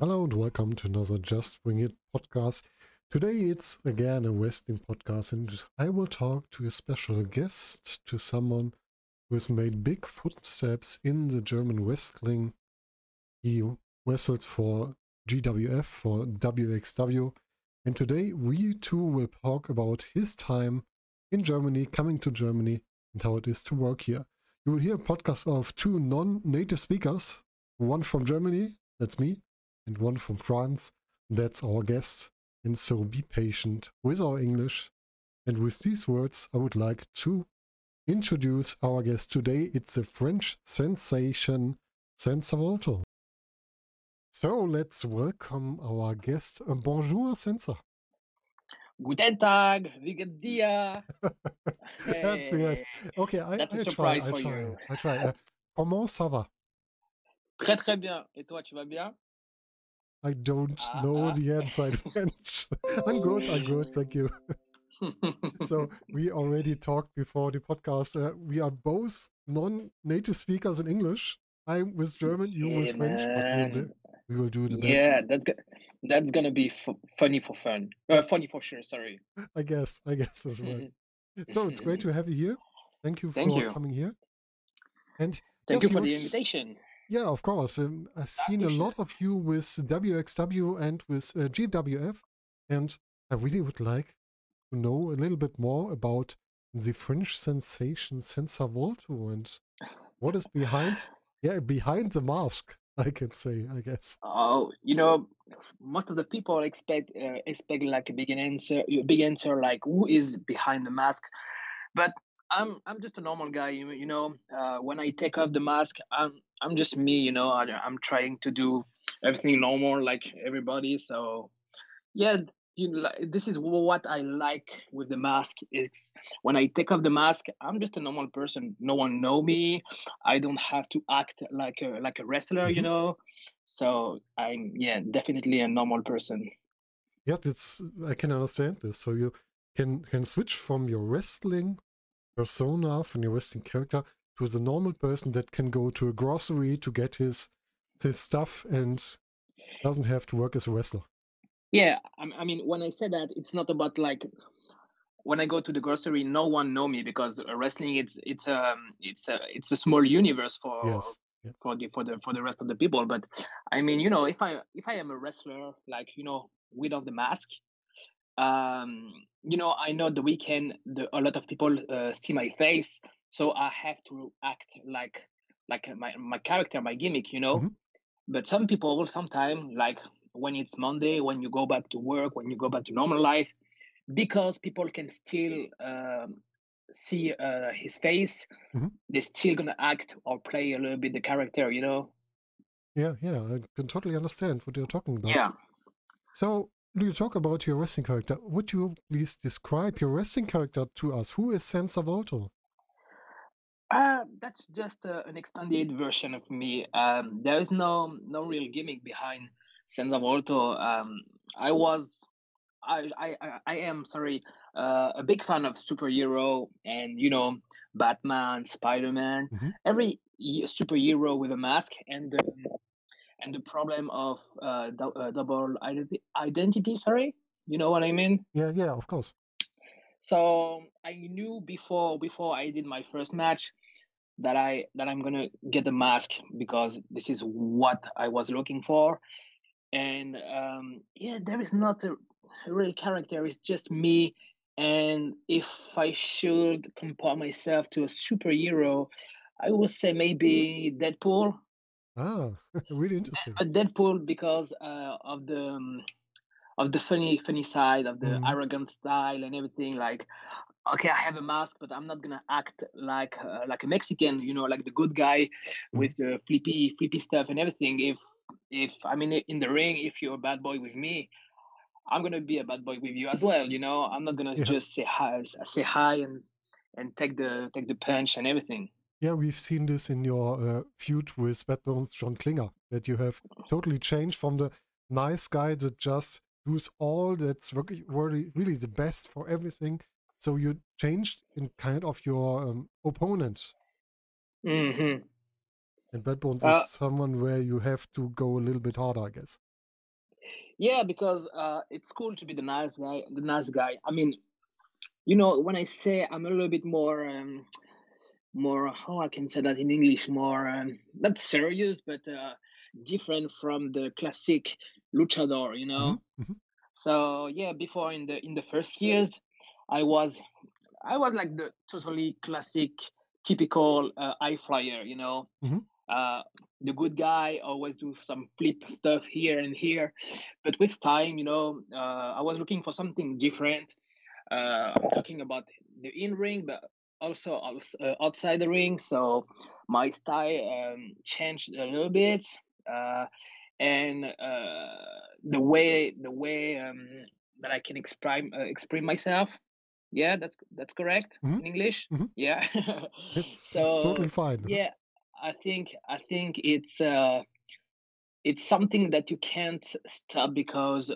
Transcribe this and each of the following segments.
Hello and welcome to another Just Wing It podcast. Today it's again a wrestling podcast, and I will talk to a special guest, to someone who has made big footsteps in the German wrestling. He wrestled for GWF, for WXW, and today we too will talk about his time in Germany, coming to Germany, and how it is to work here. You will hear a podcast of two non native speakers, one from Germany, that's me, and one from France. That's our guest. And so be patient with our English. And with these words, I would like to introduce our guest today. It's a French sensation, Senza Volto. So let's welcome our guest. Uh, bonjour, Senza. Guten Tag, wie geht's dir? That's yes. Okay, I, That's a I try. surprise I for try. you. I try. Uh, comment ça va? Très très bien. Et toi, tu vas bien? I don't Ah, know ah. the answer in French. I'm good. I'm good. Thank you. so we already talked before the podcast. Uh, we are both non-native speakers in English. I'm with German, you with Yeah, French, but we will, man. we will do the best. Yeah, best. that's go- that's gonna be f funny for fun. Uh, funny for sure. Sorry. I guess. I guess as well. So it's great to have you here. Thank you Thank for you. coming here. And Thank yes, you for the you're- invitation. Yeah, of course. Um, I've seen a Dankeschön. lot of you with WXW and with uh, GWF, and I really would like to know a little bit more about the French sensation Senza Volto and what is behind, yeah, behind the mask. I can say, I guess. Oh, you know, most of the people expect uh, expect like a big answer, big answer like who is behind the mask, but I'm I'm just a normal guy. You, you know, uh, when I take off the mask, I'm I'm just me. You know, I, I'm trying to do everything normal like everybody. So, yeah, you know, like, this is what I like with the mask. It's when I take off the mask, I'm just a normal person. No one know me. I don't have to act like a like a wrestler. You Mhm. know. So I'm yeah definitely a normal person. Yeah, that's I can understand this. So you can can switch from your wrestling persona, from your wrestling character, to the normal person that can go to a grocery to get his his stuff and doesn't have to work as a wrestler. Yeah, I, I mean when I say that, it's not about like when I go to the grocery, no one know me because uh, wrestling it's it's um it's a it's a small universe for Yes. Yeah. for the for the for the rest of the people. But I mean, you know, if I if I am a wrestler, like you know, without the mask, um, you know, I know the weekend the, a lot of people uh, see my face, so I have to act like like my my character, my gimmick, you know. Mhm. But some people will sometimes like when it's Monday, when you go back to work, when you go back to normal life, because people can still um, see uh, his face, Mhm. they're still gonna act or play a little bit the character, you know. Yeah, yeah, I can totally understand what you're talking about. Yeah. So, do you talk about your wrestling character? Would you please describe your wrestling character to us? Who is Senza Volto? Uh, that's just uh, an extended version of me. Um, there is no no real gimmick behind Senza Volto. Um, I was, I, I, I- am sorry, uh, a big fan of superhero and you know Batman, Spider Man, Mhm. every superhero with a mask and the, and the problem of uh, dou- uh, double identi- identity. Sorry, you know what I mean. Yeah, yeah, of course. So I knew before before I did my first match that I that I'm gonna get the mask because this is what I was looking for. And um, yeah, there is not a real character. It's just me. And if I should compare myself to a superhero, I would say maybe Deadpool. Ah, really interesting. But Deadpool because uh, of the um, of the funny funny side of the Mhm. arrogant style and everything. Like, okay, I have a mask, but I'm not gonna act like uh, like a Mexican. You know, like the good guy with the flippy flippy stuff and everything. If if I mean in the ring, if you're a bad boy with me, I'm gonna be a bad boy with you as well. You know, I'm not gonna Yeah. just say hi, say hi and and take the take the punch and everything. Yeah, we've seen this in your uh, feud with Bad Bones John Klinger, that you have totally changed from the nice guy that just does all that's really, really, really the best for everything. So you changed in kind of your um, opponent. Mm-hmm. And Bad Bones Uh, is someone where you have to go a little bit harder, I guess. yeah, because uh, it's cool to be the nice guy. The nice guy. I mean, you know, when I say I'm a little bit more, um, more how I can say that in English, more um, not serious, but uh, different from the classic luchador. You know. hmm hmm So yeah, before in the in the first years, I was I was like the totally classic, typical uh, high flyer. You know, hmm uh, the good guy always do some flip stuff here and here, but with time, you know, uh, I was looking for something different. Uh, I'm talking about the in ring, but also uh, outside the ring. So my style um, changed a little bit. Uh, and uh, the way the way um, that I can express uh, express myself. Yeah, that's that's correct hmm in English. hmm Yeah. It's so totally fine. yeah, I think I think it's uh it's something that you can't stop because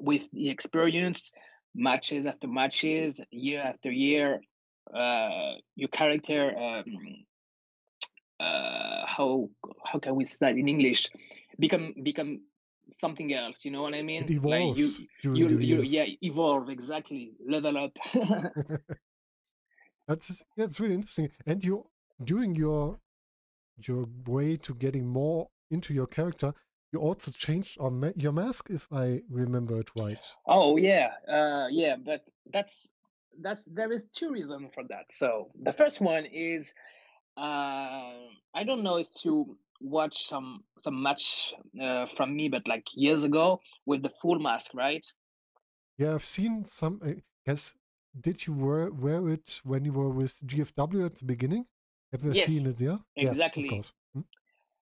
with the experience, matches after matches, year after year, uh, your character um, uh, how how can we say that in English become become something else. You know what I It mean? Like you evolves you you yeah evolve exactly level up. That's it's really interesting. And you during your your way to getting more into your character, you also changed on ma- your mask, if I remember it right. Oh yeah, uh, yeah, but that's that's there is two reasons for that. So the first one is uh, I don't know if you watch some some match uh, from me, but like years ago with the full mask, right? Yeah, I've seen some. I guess did you wear wear it when you were with GWF at the beginning? Have you seen it Yes? Yeah, of exactly. course. Hmm?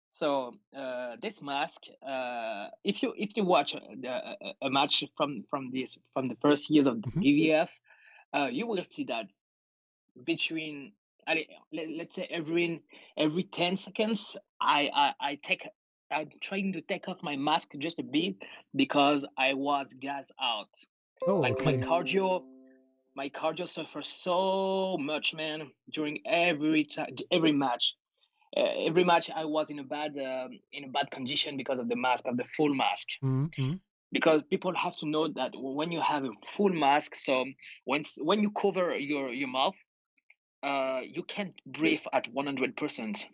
So uh, this mask, uh, if you if you watch a, a, a match from from this from the first years of the hmm GWF, uh, you will see that between let, let's say every every 10 seconds I, I i take i'm trying to take off my mask just a bit because i was gas out Oh, like my okay. cardio my cardio suffers so much man during every time every match uh, every match i was in a bad um, in a bad condition because of the mask of the full mask Mm-hmm. because people have to know that when you have a full mask so when when you cover your your mouth uh, you can't breathe at 100%.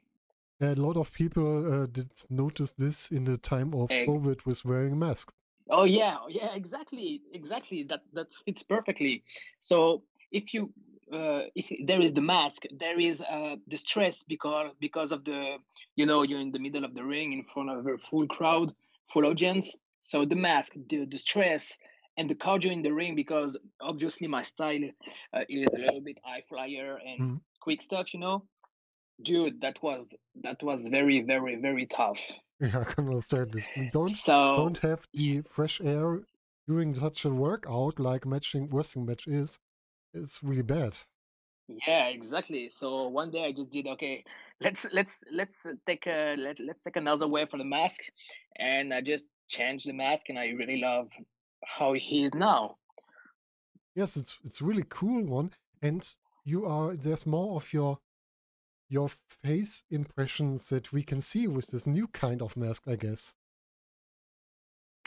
A lot of people uh, did notice this in the time of Eh, COVID with wearing a mask. Oh yeah, yeah, exactly, exactly. That that fits perfectly. So if you uh, if there is the mask, there is uh, the stress because because of the you know you're in the middle of the ring in front of a full crowd, full audience. So the mask, the the stress, and the cardio in the ring because obviously my style uh, is a little bit high flyer and Mhm. quick stuff, you know. Dude, that was that was very very very tough. Yeah, I can understand this. We don't So don't have the fresh air during such a workout like matching wrestling match is. It's really bad. yeah, exactly. So one day I just did okay. Let's let's let's take a let let's take another way for the mask, and I just changed the mask, and I really love how he is now. Yes, it's it's really cool one, and you are there's more of your your face impressions that we can see with this new kind of mask, I guess.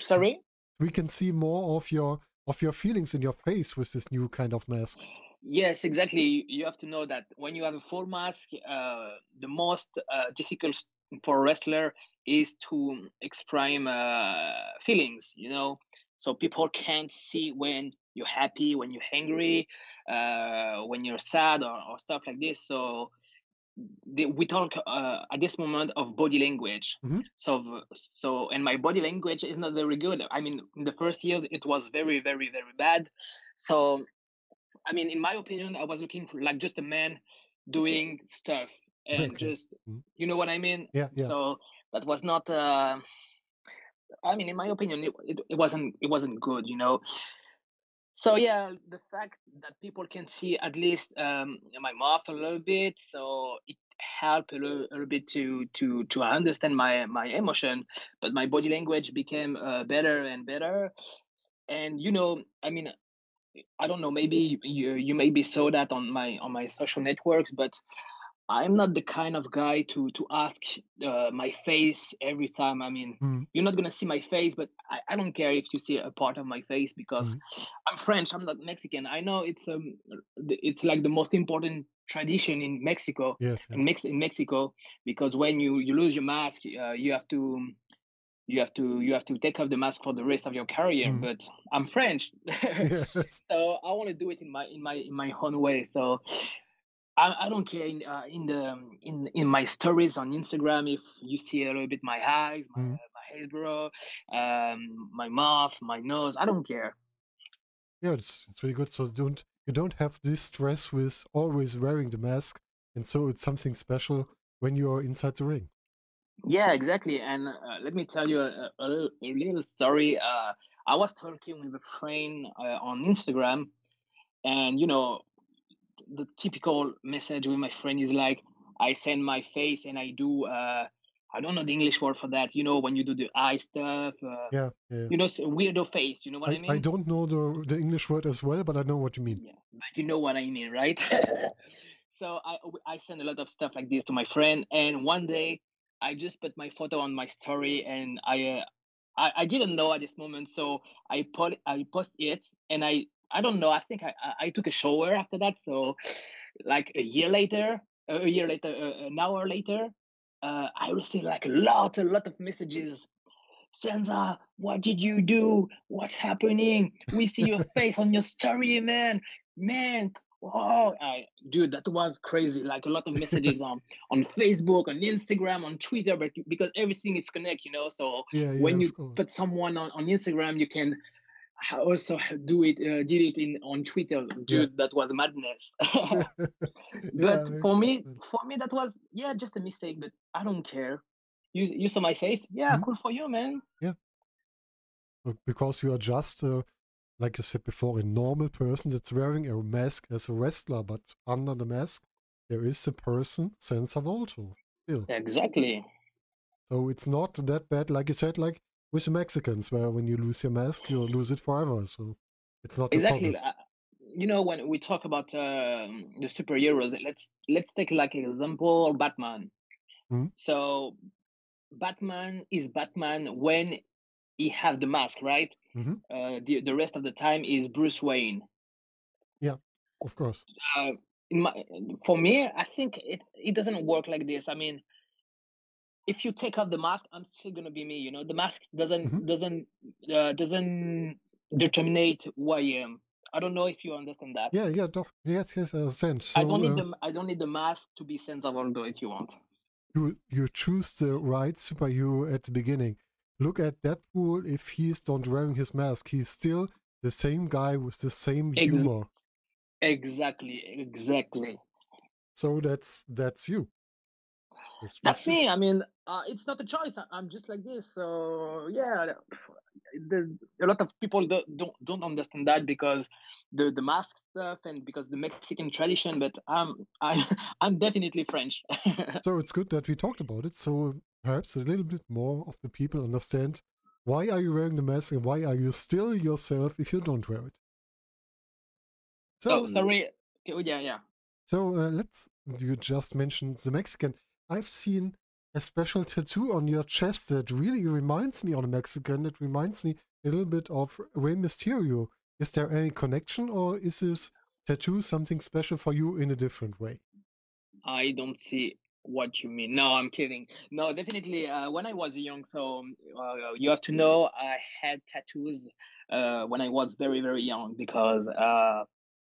Sorry. we can see more of your of your feelings in your face with this new kind of mask. Yes, exactly. You have to know that when you have a full mask, uh, the most uh, difficult for a wrestler is to express uh, feelings, you know. So people can't see when you're happy, when you're angry, uh, when you're sad, or, or stuff like this. So the, we talk uh, at this moment of body language. hmm So so, and my body language is not very good. I mean, in the first years, it was very, very, very bad. So I mean, in my opinion, I was looking for like just a man doing stuff and Okay. just, Mhm. you know what I mean? Yeah, yeah. So that was not. Uh, I mean, in my opinion, it, it, it wasn't it wasn't good, you know. So yeah, the fact that people can see at least um, my mouth a little bit, so it, help a little, a little, bit to to to understand my my emotion but my body language became uh, better and better. And you know i mean i don't know maybe you you maybe saw that on my on my social networks but I'm not the kind of guy to to ask uh, my face every time. I mean, Mm, you're not gonna see my face, but I, I don't care if you see a part of my face because mm, I'm French. I'm not Mexican. I know it's um it's like the most important tradition in Mexico yes, in. Mex in Mexico because when you you lose your mask, uh, you have to you have to you have to take off the mask for the rest of your career. Mm, But I'm French, yes. so I want to do it in my in my in my own way. So I, I don't care in uh, in the um, in in my stories on Instagram if you see a little bit my eyes, my Mm. my eyebrow, um, my mouth, my nose. I don't care. Yeah, it's it's really good. So don't you don't have this stress with always wearing the mask, and so it's something special when you're inside the ring. Yeah, exactly. And uh, let me tell you a, a, little, a little story. Uh, I was talking with a friend uh, on Instagram, and you know the typical message with my friend is like, I send my face and I do. Uh, I don't know the English word for that. You know when you do the eye stuff. Uh, Yeah, yeah. you know, weirdo face. You know what I I, I don't know the the English word as well, but I know what you mean. Yeah, but you know what I mean, right? so I I send a lot of stuff like this to my friend, and one day I just put my photo on my story, and I uh, I, I didn't know at this moment, so I put I post it, and I I don't know. I think I I took a shower after that, so like a year later, a year later, uh, an hour later, uh, I received like a lot a lot of messages Senza, what did you do? What's happening? We see your face on your story, man. Man, oh, I, dude, that was crazy. Like a lot of messages on on Facebook, on Instagram, on Twitter, but because everything is connected, you know. So Yeah, yeah, when you put someone on, on Instagram, you can ha- also do it, uh, did it in on Twitter. Yeah. Dude, that was madness. but I for me, for me, that was yeah, just a mistake. But I don't care. You you saw my face, yeah, Mhm. cool for you, man. Yeah, because you are just, uh, like I said before, a normal person that's wearing a mask as a wrestler, but under the mask there is a person, Senza Volto, still. Exactly. So it's not that bad, like you said, like with the Mexicans, where when you lose your mask, you lose it forever. So it's not Exactly. uh, You know, when we talk about um, the superheroes, let's let's take like example Batman. Mhm. So Batman is Batman when he have the mask, right? hmm Uh, the the rest of the time is Bruce Wayne. Yeah, of course. Uh, in my, for me, I think it it doesn't work like this. I mean, if you take off the mask, I'm still gonna be me. You know, the mask doesn't hmm doesn't uh, doesn't determine who I am. I don't know if you understand that. Yeah, yeah, doch. Yes, yes, I understand. I don't need uh, the I don't need the mask to be Senza Volto if you want. you you choose the right superhero at the beginning. Look at Deadpool. If he's not wearing his mask, he's still the same guy with the same Ex- humor. exactly, exactly. So that's that's you. That's That's me. I mean, uh, it's not a choice. I- I'm just like this. So yeah, the, a lot of people do, don't don't understand that because the the mask stuff and because the Mexican tradition. But I'm I I'm definitely French. So it's good that we talked about it. So perhaps a little bit more of the people understand why are you wearing the mask and why are you still yourself if you don't wear it. oh, So sorry. Okay, oh, yeah, yeah. So uh, let's. You just mentioned the Mexican. I've seen a special tattoo on your chest that really reminds me on a Mexican. It reminds me a little bit of Rey Mysterio. Is there any connection, or is this tattoo something special for you in a different way? I don't see what you mean. No, I'm kidding. No, definitely. Uh, when I was young, so um, uh, you have to know I had tattoos uh, when I was very, very young because uh,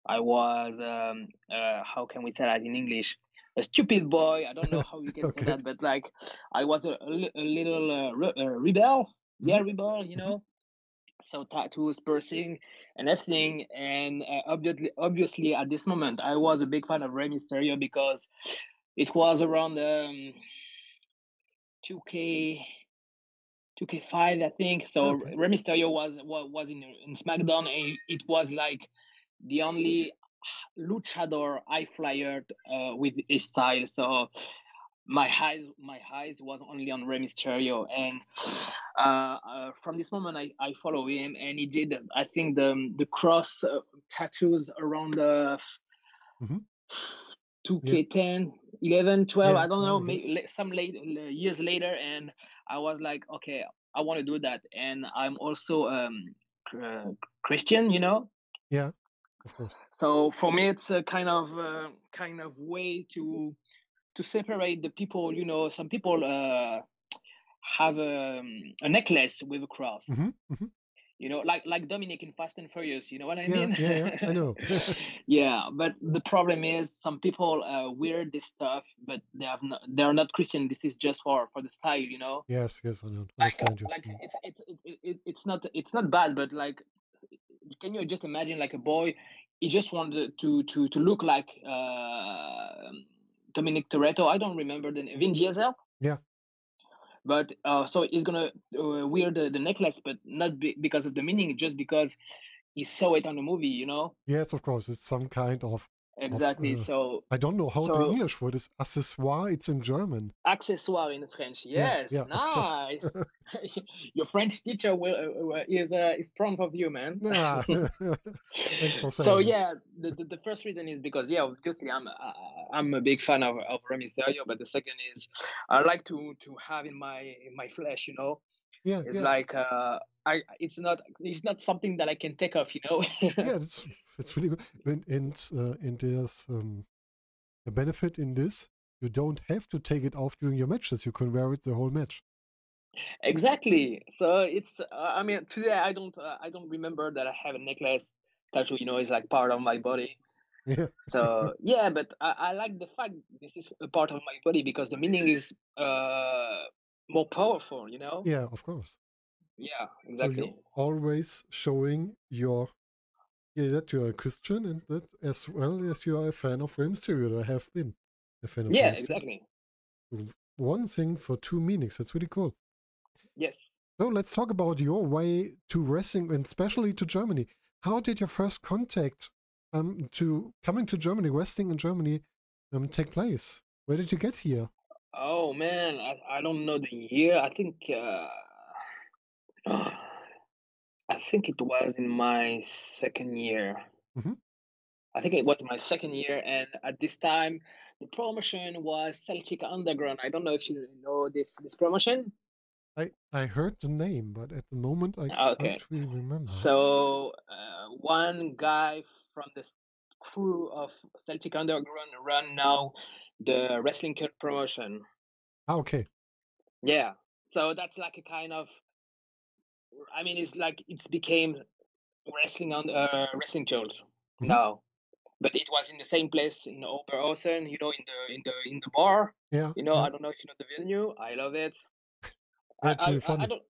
I was, um, uh, how can we say that in English? A stupid boy. I don't know how you can say that, but like I was a, a, a little uh, re- uh, rebel. Yeah, hmm rebel, you know? So tattoos, piercing, and everything. And uh, obviously, obviously, at this moment, I was a big fan of Rey Mysterio because it was around um, 2K, 2K5, I think. So Okay. Rey Mysterio was was, was in in SmackDown, and it was like the only luchador I flyer uh, with his style. So my eyes my eyes was only on Rey Mysterio, and uh, uh, from this moment I, I follow him, and he did I think the the cross uh, tattoos around the Mhm. 2K10, 11, 12, Yeah, I don't know, I may, guess. la- some late years later, and I was like, okay, I want to do that, and I'm also um uh, Christian, you know, Yeah, of course. so for me it's a kind of uh, kind of way to to separate the people you know some people uh, have um, a necklace with a cross hmm hmm you know like like dominic in fast and furious you know what i Yeah, mean yeah, yeah. I know. yeah but the problem is some people uh, wear this stuff but they have not they're not christian this is just for for the style you know yes, yes, I don't like understand you. like Mm. it's it's it, it, it- it's not it's not bad but like can you just imagine like a boy he just wanted to to to look like uh dominic toretto i don't remember the name vin diesel Yeah. but uh so he's gonna uh, wear the, the necklace but not be, because of the meaning just because he saw it on the movie you know Yes, of course. It's some kind of exactly uh, so I don't know how the English word is. Accessoire. It's in German. accessoire in French. Yes, yeah, of course. nice. Your French teacher will uh, uh, is uh, is proud of you, man. Ah, for so yeah, the, the, the first reason is because yeah, obviously I'm uh, I'm a big fan of of Rey Mysterio, but the second is I like to to have in my in my flesh, you know. Yeah, It's yeah, like uh, I it's not it's not something that I can take off, you know. yeah. It's it's really good. And and, uh, and there's um, a benefit in this. You don't have to take it off during your matches. You can wear it the whole match. exactly. So it's uh, I mean today I don't uh, I don't remember that I have a necklace tattoo. You know, it's like part of my body. Yeah, So yeah, but I, I like the fact this is a part of my body because the meaning is uh more powerful, you know? yeah, of course. Yeah, So exactly. you're always showing your yeah that you are a Christian and that as well as you are a fan of Rey Mysterio. I have been a fan of Yeah, exactly. One thing for two meanings. That's really cool. Yes. So let's talk about your way to wrestling and especially to Germany. How did your first contact um to coming to Germany, wrestling in Germany, um take place? Where did you get here? Oh man, I, I don't know the year. I think uh I think it was in my second year. Mhm. I think it was my second year, and at this time, the promotion was Celtic Underground. I don't know if you know this this promotion. I I heard the name, but at the moment I Okay. can't really remember. So uh, one guy from the crew of Celtic Underground run now the Wrestling promotion. Ah, okay. Yeah. So that's like a kind of I mean it's like it's became wrestling on uh, wrestling shows Mhm. now. But it was in the same place in Oberhausen, you know, in the in the in the bar. Yeah, You know, yeah. I don't know if you know the venue. I love it. I That's I, really I, I funny. don't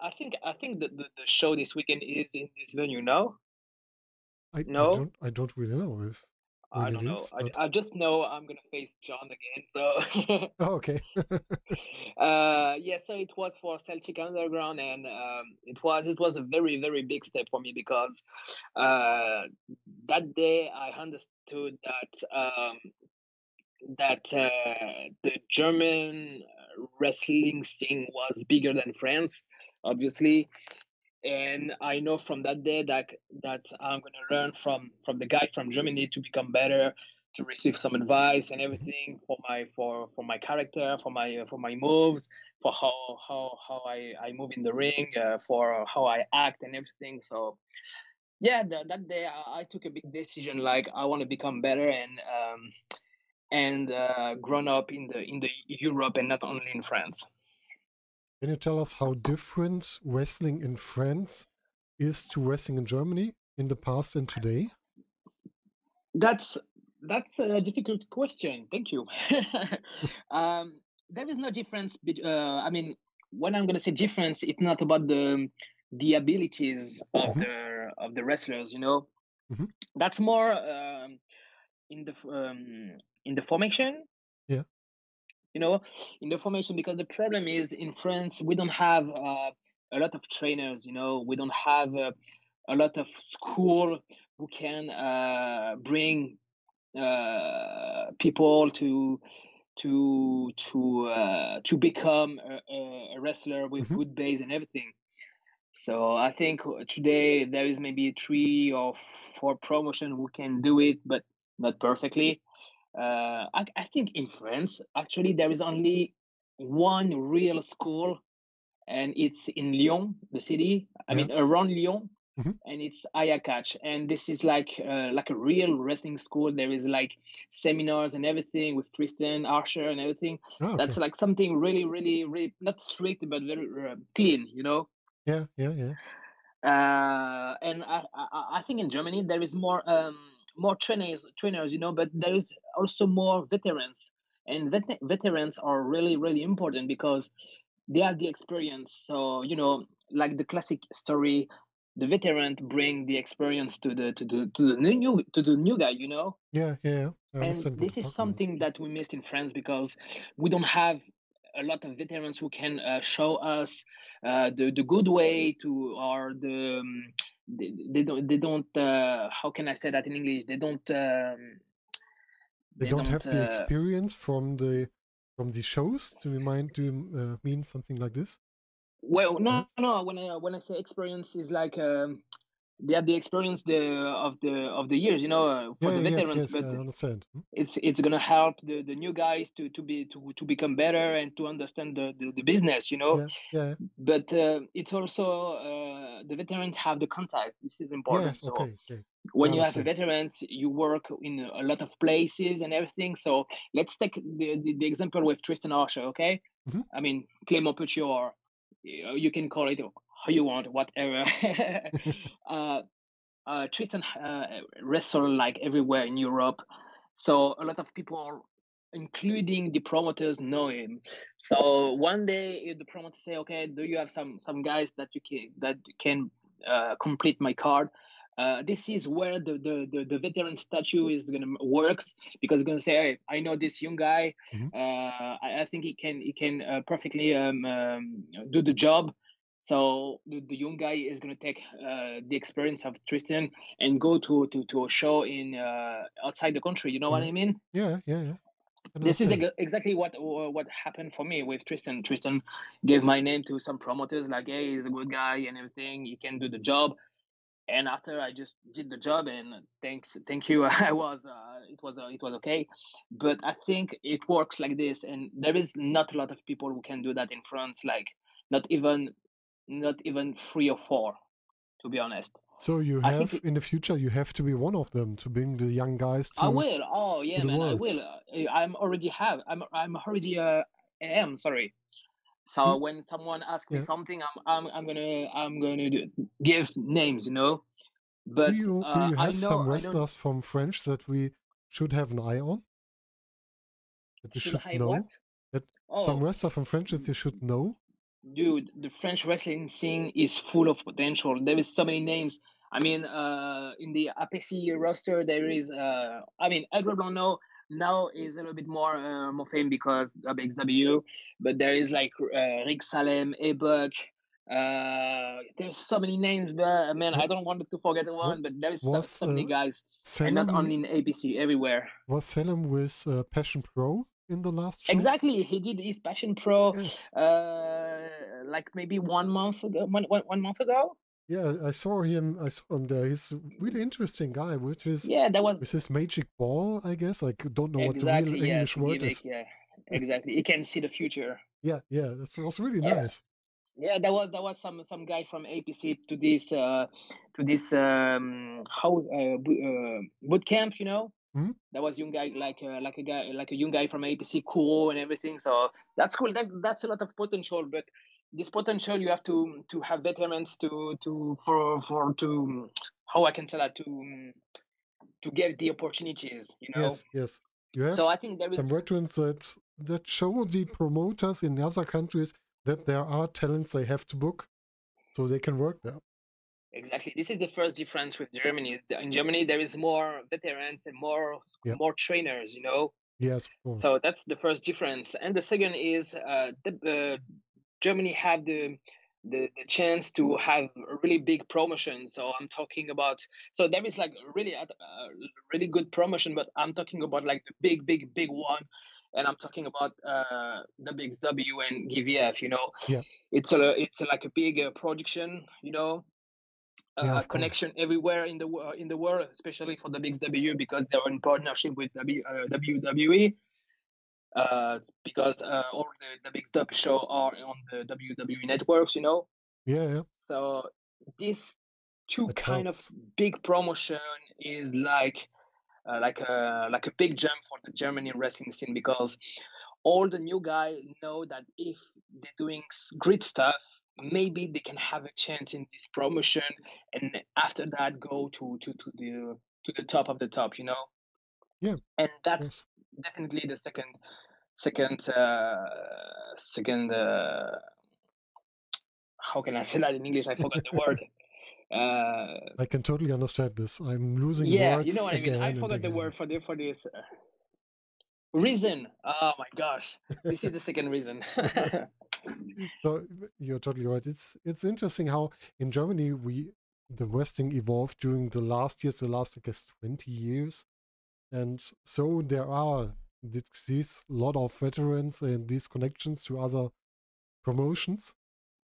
I think I think that the, the show this weekend is in this venue, now. I, I No? don't I don't really know if I don't know. is, I, but I just know I'm gonna face John again. So, oh, okay. uh, yeah. So it was for Celtic Underground, and um, it was it was a very very big step for me because uh, that day I understood that um, that uh, the German uh, wrestling scene was bigger than France, obviously. And I know from that day that that I'm gonna learn from from the guy from Germany to become better, to receive some advice and everything for my for for my character, for my for my moves, for how how how I I move in the ring, uh, for how I act and everything. So yeah, the, that day I, I took a big decision like I want to become better and um and uh, grown up in the in the Europe and not only in France. Can you tell us how different wrestling in France is to wrestling in Germany in the past and today? That's that's a difficult question. Thank you. um, there is no difference. Uh, I mean, when I'm gonna say difference, it's not about the the abilities of Mhm. the of the wrestlers. You know, Mhm. that's more um, in the um, in the formation. You know, in the formation because the problem is in France we don't have uh, a lot of trainers. You know, we don't have uh, a lot of school who can uh, bring uh, people to to to uh, to become a, a wrestler with hmm good base and everything. So I think today there is maybe three or four promotion who can do it, but not perfectly. Uh, I, I think in France, actually, there is only one real school, and it's in Lyon, the city. I Yeah. mean, around Lyon, hmm and it's Ayakach, and this is like uh, like a real wrestling school. There is like seminars and everything with Tristan Archer and everything. Ah, That's like something really, really, really not strict, but very uh, clean, you know. Yeah, yeah, yeah. Uh, and I, I, I think in Germany there is more um, more trainers, trainers, you know, but there is also more veterans, and vet- veterans are really, really important because they have the experience. So you know, like the classic story, the veteran bring the experience to the to the to the new to the new guy, you know. Yeah, yeah, yeah. And this is something that we missed in France because we don't have a lot of veterans who can uh, show us uh, the the good way to or the um, they, they don't they don't uh, how can I say that in English they don't um, They they don't have don't the uh, experience from the from the shows. Do you mind? Do you uh, mean something like this? well no no when I when I say experience is like um, they have the experience the of the of the years you know uh, for Yeah, the veterans yes. but I understand. Hmm? it's it's gonna help the, the new guys to to be to, to become better and to understand the, the, the business you know Yeah, yeah. but uh, it's also uh, the veterans have the contact this is important Yes. so Okay. Okay. When you have veterans you work in a lot of places and everything so let's take the, the, the example with tristan archer okay hmm i mean clement Puccio, or you can call it how you want whatever. Uh, uh, tristan uh, wrestle like everywhere in europe. So a lot of people including the promoters know him. So one day the promoter say okay do you have some some guys that you can that can uh, complete my card? Uh, this is where the, the, the, the veteran statue is gonna works because it's gonna say hey i know this young guy. Hmm uh, I, I think he can he can uh, perfectly um, um, do the job so the, the young guy is gonna take uh, the experience of Tristan and go to to, to a show in uh, outside the country. You know what hmm I mean? Yeah, yeah, yeah. This is ex- exactly what what happened for me with Tristan. Tristan gave my name to some promoters, like, "Hey, he's a good guy and everything. He can do the job." And after I just did the job, and thanks, thank you, I was, uh, it was, uh, it was okay. But I think it works like this, and there is not a lot of people who can do that in France. Like, not even, not even three or four, to be honest. So you have it, in the future you have to be one of them to bring the young guys I will. Oh yeah, man, I world. will. Uh, I'm already have. I'm, I'm already. Uh, am sorry. So Hmm? when someone asks me Yeah. something, I'm I'm I'm gonna I'm gonna do, give names, you know. Do But you do uh, you I have know some I wrestlers from French that we should have an eye on? That we Should should I know? what? That some Oh, wrestler from French that you should know? Dude, the French wrestling scene is full of potential. There is so many names. I mean, uh, in the APC roster, there is. Uh, I mean, Edward Blondeau now is a little bit more uh, more famous because of XW, but there is like uh, Rick Salem, A-Buck. Uh, there's so many names, but man, Wa- I don't want to forget one. But there is so, Was so many uh, guys, and not only in APC, everywhere. was Salem with uh, Passion Pro in the last show? Exactly, he did his Passion Pro, Yes. uh, like maybe one month ago. One, one, one month ago. Yeah, I saw him. I saw him there. He's a really interesting guy with his Yeah, that was with his magic ball. I guess I don't know what the real exactly English word gimmick. is. Yeah, exactly. He can see the future. Yeah, yeah, that was really Yeah, nice. yeah. There was there was some some guy from APC to this uh to this um how uh, uh boot camp, you know. Hmm? That was young guy like uh, like a guy like a young guy from APC, cool and everything. So that's cool. That that's a lot of potential, but this potential you have to to have veterans to to for for to how I can say that to to get the opportunities, you know. Yes, yes. You So I think there some is veterans that that show the promoters in other countries that there are talents they have to book, so they can work there. Exactly this is the first difference with Germany. In Germany, there is more veterans and more Yeah. more trainers, you know. Yes, of course. So that's the first difference. And the second is uh, the, uh, Germany have the the, the chance to have a really big promotion. So I'm talking about so there is like really a, a really good promotion, but I'm talking about like the big, big, big one, and I'm talking about uh, WXW and GWF. You know, Yeah. it's a it's a, like a big uh, production. You know, Yeah, uh, of course. connection everywhere in the in the world, especially for WXW because they're in partnership with w, uh, WWE. Uh, because uh, all the WXW show are on the WWE networks, you know. Yeah, yeah. So this two It kind of big promotion is like uh, like a like a big jump for the Germany wrestling scene because all the new guys know that if they're doing great stuff, maybe they can have a chance in this promotion, and after that go to to to the to the top of the top, you know. Yeah, And that's course. definitely the second second uh second uh how can I say that in English? I forgot the word. Uh I can totally understand this. I'm losing yeah, you know what I mean. I forgot the word for the for this uh, reason. Oh my gosh. This is the second reason. So you're totally right. It's it's interesting how in Germany we the wrestling evolved during the last years, the last I guess twenty years, and so there are this- lot of veterans and these connections to other promotions,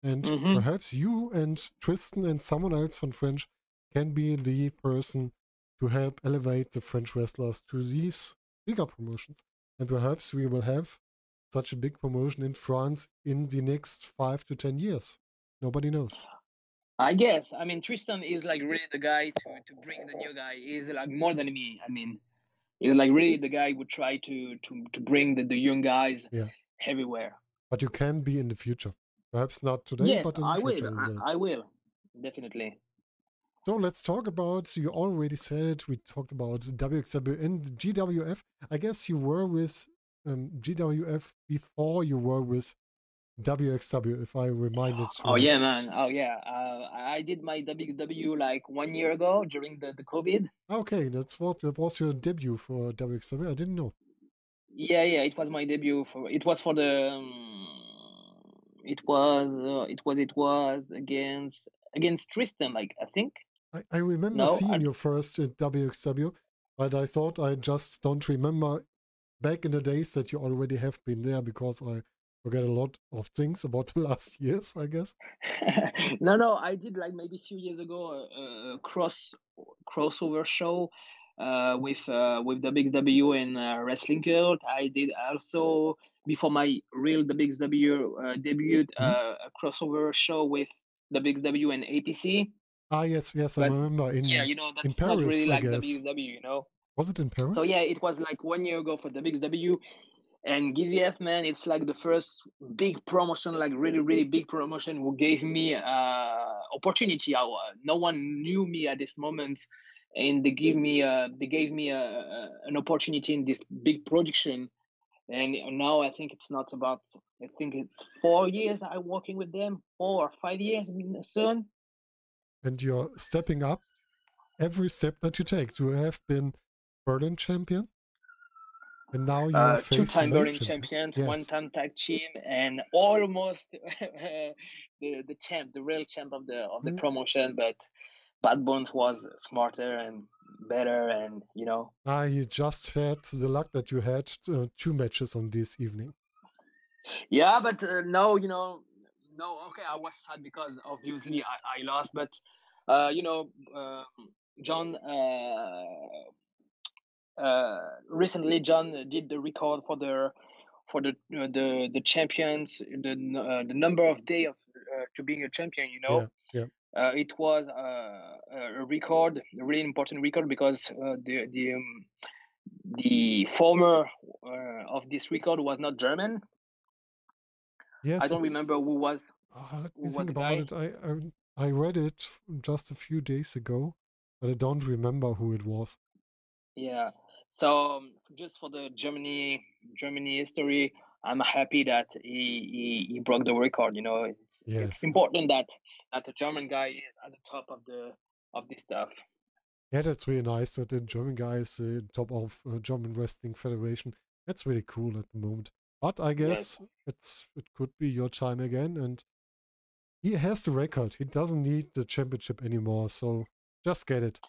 and hmm perhaps you and Tristan and someone else from French can be the person to help elevate the French wrestlers to these bigger promotions, and perhaps we will have such a big promotion in France in the next five to ten years. Nobody knows. I guess. I mean Tristan is like really the guy to to bring the new guy. He's like more than me. I mean, he's like really the guy who would try to to to bring the, the young guys Yeah, everywhere. but you can be in the future. Perhaps not today, Yes, but in the I future will. will. I, I will. Definitely. So let's talk about. You already said we talked about WXW and GWF. I guess you were with um, GWF before you were with WXW, if I reminded Oh yeah, man. Oh yeah. Uh, I I did my WXW like one year ago during the, the COVID. Okay, that's what that was your debut for WXW. I didn't know. Yeah, yeah. It was my debut for. It was for the. Um, it was. Uh, it was. It was against against Tristan. Like I think. I, I remember No. seeing I, you first at WXW, but I thought I just don't remember back in the days that you already have been there because I forget a lot of things about the last years, I guess. no, no. I did like maybe a few years ago a, a cross crossover show uh, with uh, with the WXW and uh, Wrestling Cult. I did also before my real WXW uh, debut hmm uh, a crossover show with WXW and APC. Ah, yes, yes, I But remember yeah, you know in that's not Paris, really I like. WXW, you know. Was it in Paris? So yeah, it was like one year ago for WXW and GWF man. It's like the first big promotion, like really really big promotion, who gave me uh opportunity. I, wa- no one knew me at this moment, and they give me uh they gave me a, a, an opportunity in this big production. And now I think it's not about. I think it's four years I'm working with them, four or five years soon. And you're stepping up every step that you take. You have been Berlin champion, and now you are Uh, two-time Berlin champions, Yes. one-time tag team, and almost the the champ, the real champ of the of the Mm. promotion. But Bad Bones was smarter and better, and you know, Ah, you just had the luck that you had uh, two matches on this evening. yeah. But uh, no, you know, no. Okay, I was sad because obviously I, I lost, but uh, you know, um, John. Uh, recently, John did the record for the for the uh, the the champions, the uh, the number of day of uh, to being a champion. You know, Yeah, yeah. uh, it was uh, a record, a really important record because uh, the the um, the former uh, of this record was not German. Yes, I don't remember who was Uh, who was think the about it. I, I I read it just a few days ago, but I don't remember who it was. Yeah. So um, just for the Germany Germany history, I'm happy that he, he, he broke the record. You know, it's it's Yes, yes. important that that a German guy is at the top of the of this stuff. Yeah, that's really nice that the German guy is uh, top of uh, German Wrestling Federation. That's really cool at the moment. But I Yes. guess it's it could be your time again. And he has the record. He doesn't need the championship anymore. So just get it.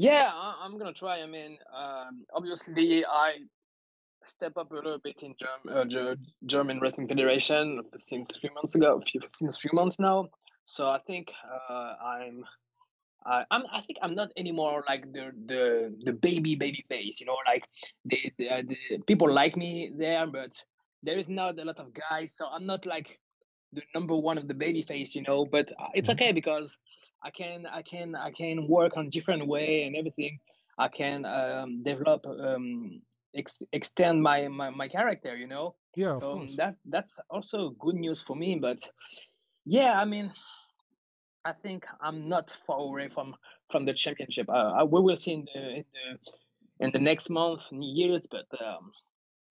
Yeah, I- I'm gonna try. I mean, um, obviously, I step up a little bit in Germ- uh, Ger- German Wrestling Federation since three months ago. Few, since three months now. So I think uh, I'm. I I'm, I think I'm not anymore like the the the baby baby face, you know, like the, the, the people like me there, but there is not a lot of guys, so I'm not like the number one of the baby face, you know. But uh, it's Mhm. okay because I can I can I can work on different way and everything. I can um, develop um, ex- extend my, my my character, you know. Yeah, of So course. that that's also good news for me. But yeah, I mean, I think I'm not far away from from the championship. Uh, we will see in the in the in the next month, years, but um,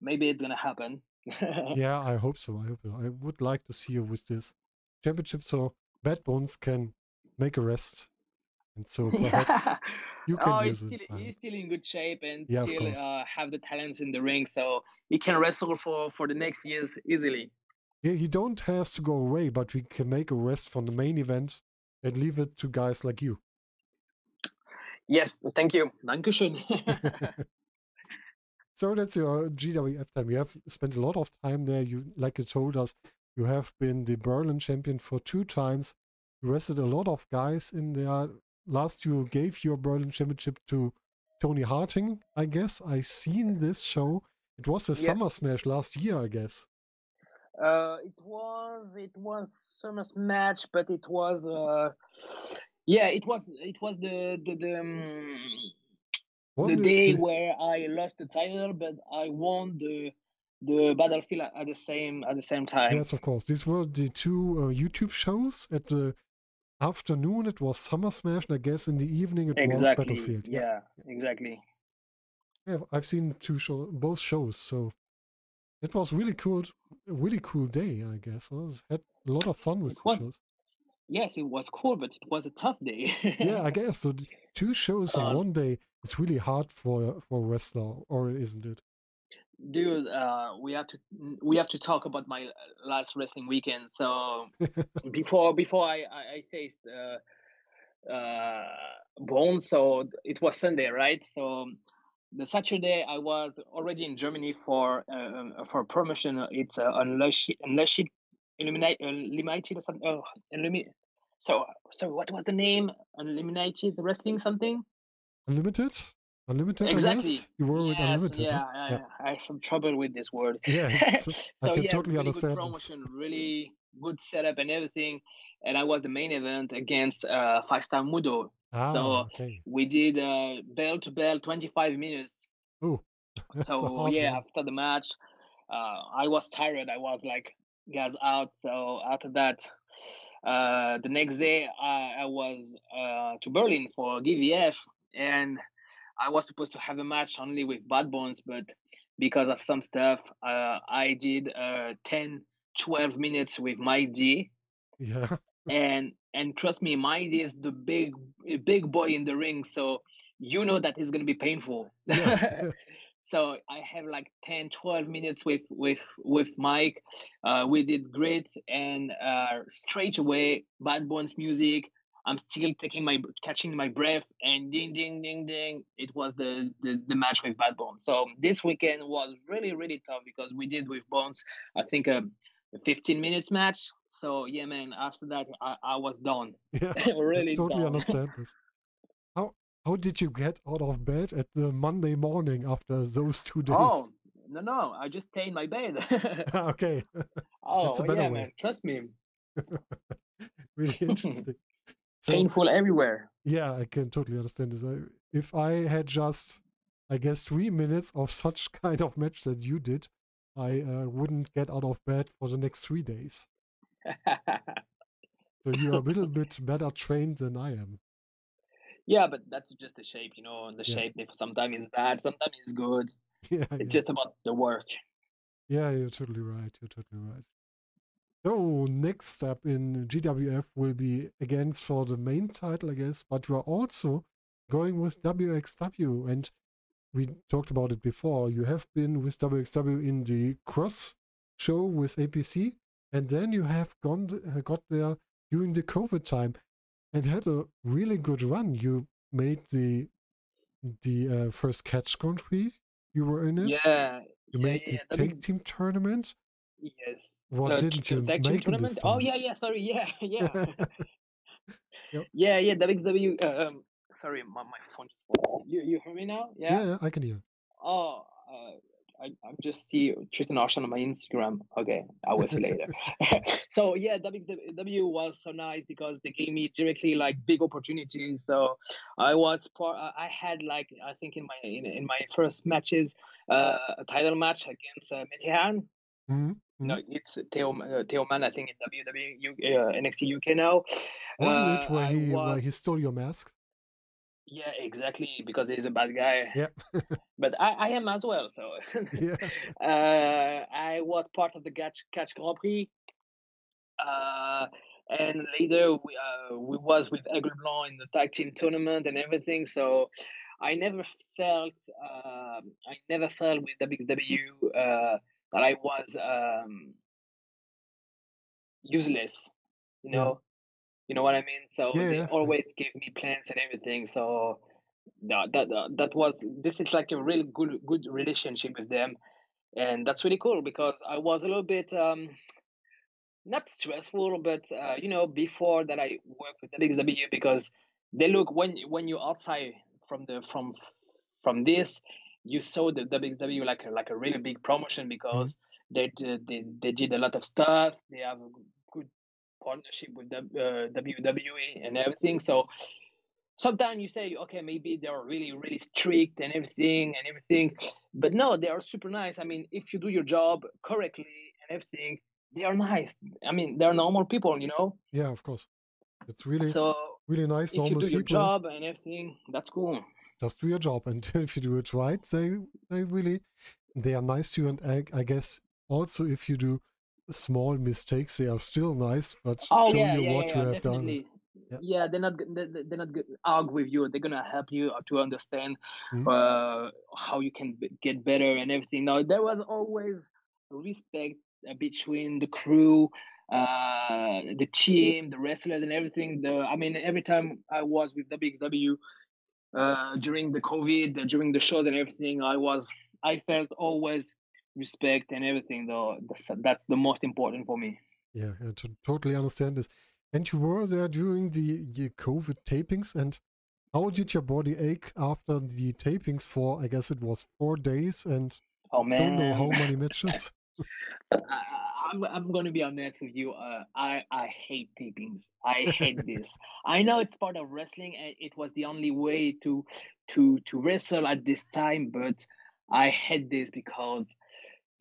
maybe it's gonna happen. Yeah, I hope so. I hope so. I would like to see you with this championship so Bad Bones can make a rest. And so perhaps yeah. you can Oh, use he's still in he's still in good shape and Yeah, still uh, have the talents in the ring, so he can wrestle for for the next years easily. Yeah, he don't has to go away, but we can make a rest from the main event and leave it to guys like you. Yes, thank you. Dankeschön. So that's your GWF time. You have spent a lot of time there. You, like you told us, you have been the Berlin champion for two times. You wrestled a lot of guys in there. Last, you gave your Berlin championship to Tony Harting, I guess. I seen this show. It was a Yes. Summer Smash last year, I guess. Uh, it was it was Summer's match, but it was uh, yeah, it was it was the the the, um, the day? The, where I lost the title, but I won the the battlefield at the same at the same time. yes, of course. These were the two uh, YouTube shows. At the afternoon, it was Summer Smash, and I guess in the evening, it was Battlefield. Yeah. Yeah, exactly. Yeah, I've seen two show, both shows, so it was really cool, really cool day, I guess. I was, had a lot of fun with It the shows. yes, it was cool, but it was a tough day. Yeah, I guess so. Two shows on Um, one day is really hard for for a wrestler, or isn't it? Dude, uh, we have to we have to talk about my uh, last wrestling weekend. So before before I I, I faced uh, uh, Bones, so it was Sunday, right? So the Saturday I was already in Germany for uh, for promotion. It's uh, Unleashed Unleashed Eliminate Eliminated or something. Oh, Eliminate. So so what was the name? Eliminated Wrestling something. Unlimited, unlimited. Exactly. you were with Yes, unlimited. yeah, huh? I, yeah, I have some trouble with this word. yeah. It's, I can yeah, totally really understand good this. promotion, really good setup and everything. And I was the main event against uh, Fast Time Moodo. Ah, So okay. we did uh, bell to bell, 25 minutes. Oh, a So yeah, one. after the match, uh, I was tired. I was like, guys out. So after that, uh, the next day I, I was uh, to Berlin for GWF, and I was supposed to have a match only with Bad Bones, but because of some stuff, uh, I did uh, 10, 12 minutes with Mike G. Yeah, And and trust me, Mike D is the big big boy in the ring, so you know that it's gonna be painful. yeah. so i have like 10 12 minutes with with with mike uh, we did great and uh, straight away bad bones music i'm still taking my catching my breath and ding ding ding ding it was the the, the match with bad bones so this weekend was really really tough because we did with bones i think a, a 15 minutes match so yeah man after that i, I was done yeah. Really totally done understand this. How how did you get out of bed at the Monday morning after those two days? oh no no i just stay in my bed okay, oh yeah way. man trust me really interesting. So painful everywhere. yeah, I can totally understand this. I, if I had just, I guess, three minutes of such kind of match that you did, I uh, wouldn't get out of bed for the next three days. So you're a little bit better trained than I am. yeah, but that's just the shape, you know. The Yeah. shape, if sometimes it's bad, sometimes it's good. Yeah, It's yeah. just about the work. Yeah, you're totally right. You're totally right. So next step in GWF will be against for the main title, I guess, but you are also going with WXW, and we talked about it before. You have been with WXW in the cross show with APC, and then you have gone uh, got there during the COVID time and had a really good run. You made the the uh, first catch country. You were in it. Yeah. You Yeah, made yeah, the take is team tournament. Yes. What No, didn't you make tournament. Oh yeah, yeah. Sorry, yeah, yeah, Yep. yeah, yeah. WXW. Um, sorry, my my phone. Just you you hear me now? Yeah. Yeah, yeah, I can hear. Oh, uh, I I just see Tristan Archer on my Instagram. Okay, I will see later. so yeah, WXW was so nice because they gave me directly like big opportunities. So I was part. I had like I think in my in, in my first matches, uh, a title match against uh, Metehan. Mhm, No, it's Theo uh. I think in WWE uh, NXT UK now. Wasn't Uh, it where he where he stole your mask? yeah exactly because he's a bad guy. Yeah, but I, I am as well. So yeah. uh, I was part of the Catch Catch Grand Prix, uh, and later we uh, we was with Aigle Blanc in the tag team tournament and everything. So I never felt um I never felt with WWE uh, that I was um, useless. You Yeah. know, you know what I mean. So Yeah, they yeah, yeah. always gave me plans and everything. So that that uh, that was this is like a really good good relationship with them, and that's really cool because I was a little bit um not stressful, but uh, you know before that I worked with WXW because they look when when you're outside from the from from this you saw the WWE like a, like a really big promotion because they did they, they did a lot of stuff. They have a good partnership with the uh, WWE and everything. So sometimes you say, okay, maybe they're really, really strict and everything and everything, but no, they are super nice. I mean, if you do your job correctly and everything, they are nice. I mean, they're normal people, you know. Yeah, of course. It's really So really nice if you normal do your people. job and everything, that's cool. Just do your job, and if you do it right, they they really they are nice to you. And I, I guess also if you do small mistakes, they are still nice, but Oh show yeah, you yeah, what yeah, you have done. Yeah. Yeah, they're not they- they- they're not gonna argue with you. They're gonna help you uh, to understand Mhm. uh, how you can b- get better and everything. Now there was always respect uh, between the crew, uh, the team, the wrestlers, and everything. The I mean, every time I was with WXW uh, during the COVID, uh, during the shows and everything, I was I felt always respect and everything. Though that's, that's the most important for me. Yeah, I totally understand this. And you were there during the, the COVID tapings, and how did your body ache after the tapings for, I guess it was four days, and Oh don't know how many matches? I'm I'm gonna be honest with you. Uh, I I hate tapings. I hate this. I know it's part of wrestling, and it was the only way to to to wrestle at this time. But I hate this because,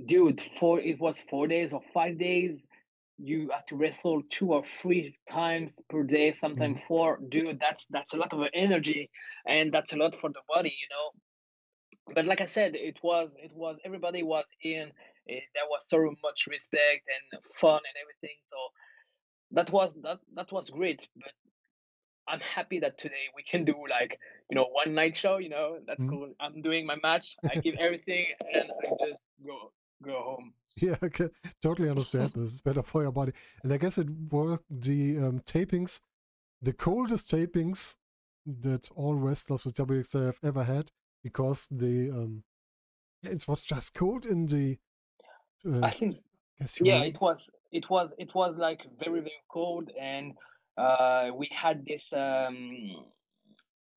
dude, four it was four days or five days. You have to wrestle two or three times per day, sometimes four. Dude, that's that's a lot of energy, and that's a lot for the body, you know but like I said, it was it was everybody was in. Eh, there was so much respect and fun and everything. So that was that that was great. But I'm happy that today we can do like you know one night show. You know that's Mhm. cool. I'm doing my match. I give everything, and I just go go home. Yeah, I can totally understand this. It's better for your body. And I guess it were the um, tapings, the coldest tapings that all wrestlers with WXW have ever had because the um, it was just cold in the. Uh, I think you yeah, were it was it was it was like very very cold, and uh, we had this um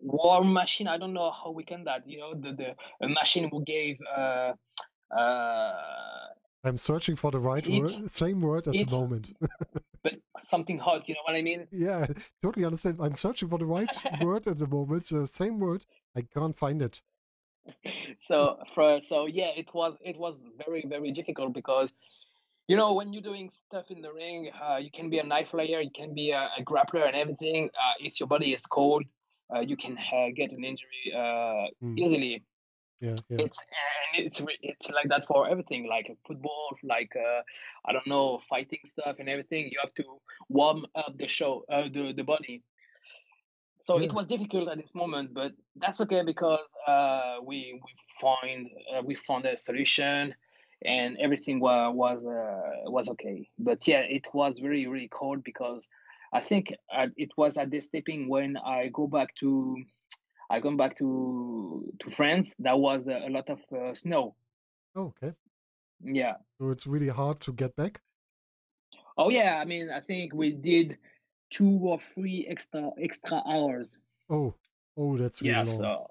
warm machine. I don't know how we can that. You know the the a machine who gave uh uh I'm searching for the right word, same word at heat, the moment. but something hot. You know what I mean? yeah, totally understand. I'm searching for the right word at the moment. Uh, same word. I can't find it. So for so yeah, it was it was very very difficult because you know when you're doing stuff in the ring, uh, you can be a high flyer, you can be a, a grappler and everything. Uh, if your body is cold, uh, you can uh, get an injury uh, Mm, easily. yeah, yeah. It's and it's it's like that for everything, like football, like uh, I don't know, fighting stuff and everything. You have to warm up the show, uh, the the body. So Yeah. it was difficult at this moment, but that's okay because uh, we we find uh, we found a solution, and everything was was uh, was okay. But yeah, it was very really cold because I think uh, it was at this stepping when I go back to I come back to to France. There was a, a lot of uh, snow. Oh, okay. Yeah. So it's really hard to get back. Oh yeah. I mean, I think we did two or three extra extra hours. Oh, oh, that's really Yeah. long. So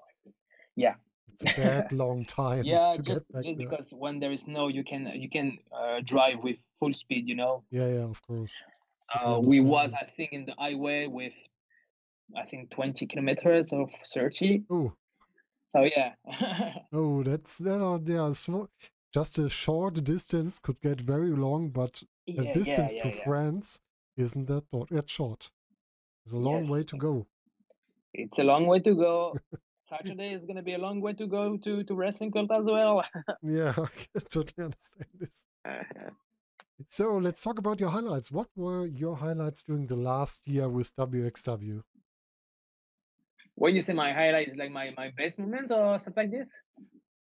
yeah. It's a bad long time Yeah. to Just just because when there is snow, you can you can uh, drive with full speed. You know. Yeah, yeah, of course. Uh, we was. I think in the highway with I think twenty kilometers of thirty. Oh, So yeah. oh, that's are there are just a short distance could get very long, but yeah. Yeah. distance Yeah. to Yeah. France isn't that short. That short. It's a long way to go. It's a long way to go. Saturday is gonna be a long way to go to to wrestling club as well. Yeah, I totally understand this. Uh-huh. So let's talk about your highlights. What were your highlights during the last year with WXW? when you say my highlight is like my my best moment or stuff like this.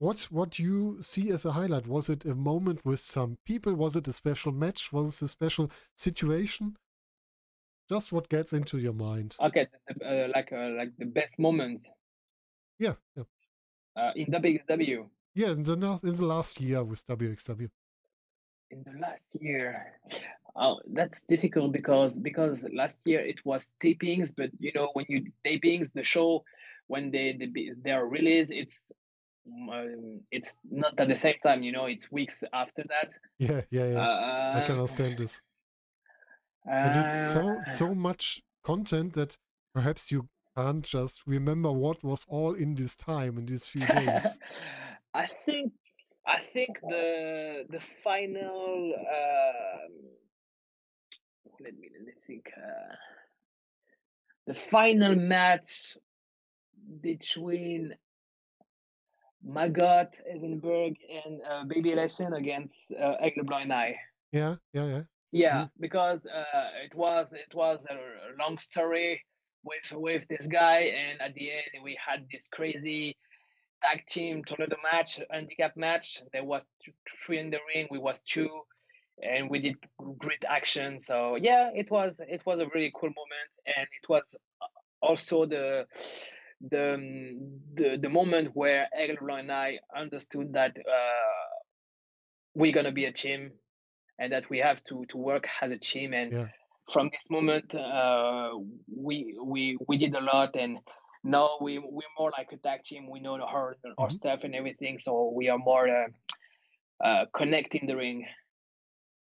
What what you see as a highlight? Was it a moment with some people? Was it a special match? Was it a special situation? Just what gets into your mind? Okay, uh, like uh, like the best moments Yeah, yeah, uh, in WXW yeah. In the in the last year with WXW. in the last year. Oh, that's difficult because because last year it was tapings, but you know when you tapings, the show when they they, they are released, it's um, it's not at the same time. You know, it's weeks after that. Yeah, yeah, yeah. I can Uh, understand this. And it's so uh, so much content that perhaps you can't just remember what was all in this time in these few days. I think I think the the final um, let me let me think uh, the final match between Maggot Heisenberg and uh, Baby Allison against uh, Aigle and I. Yeah, yeah, yeah. Yeah, Mm. because uh, it was it was a long story with with this guy, and at the end we had this crazy tag team tornado match, handicap match. There was three in the ring, we was two, and we did great action. So yeah, it was it was a really cool moment, and it was also the the um, the, the moment where Aigle and I understood that uh, we're gonna be a team and that we have to to work as a team. And Yeah. from this moment uh, we we we did a lot. And now we we're more like a tag team. We know our our Mhm. stuff and everything. So we are more uh, uh, connecting the ring.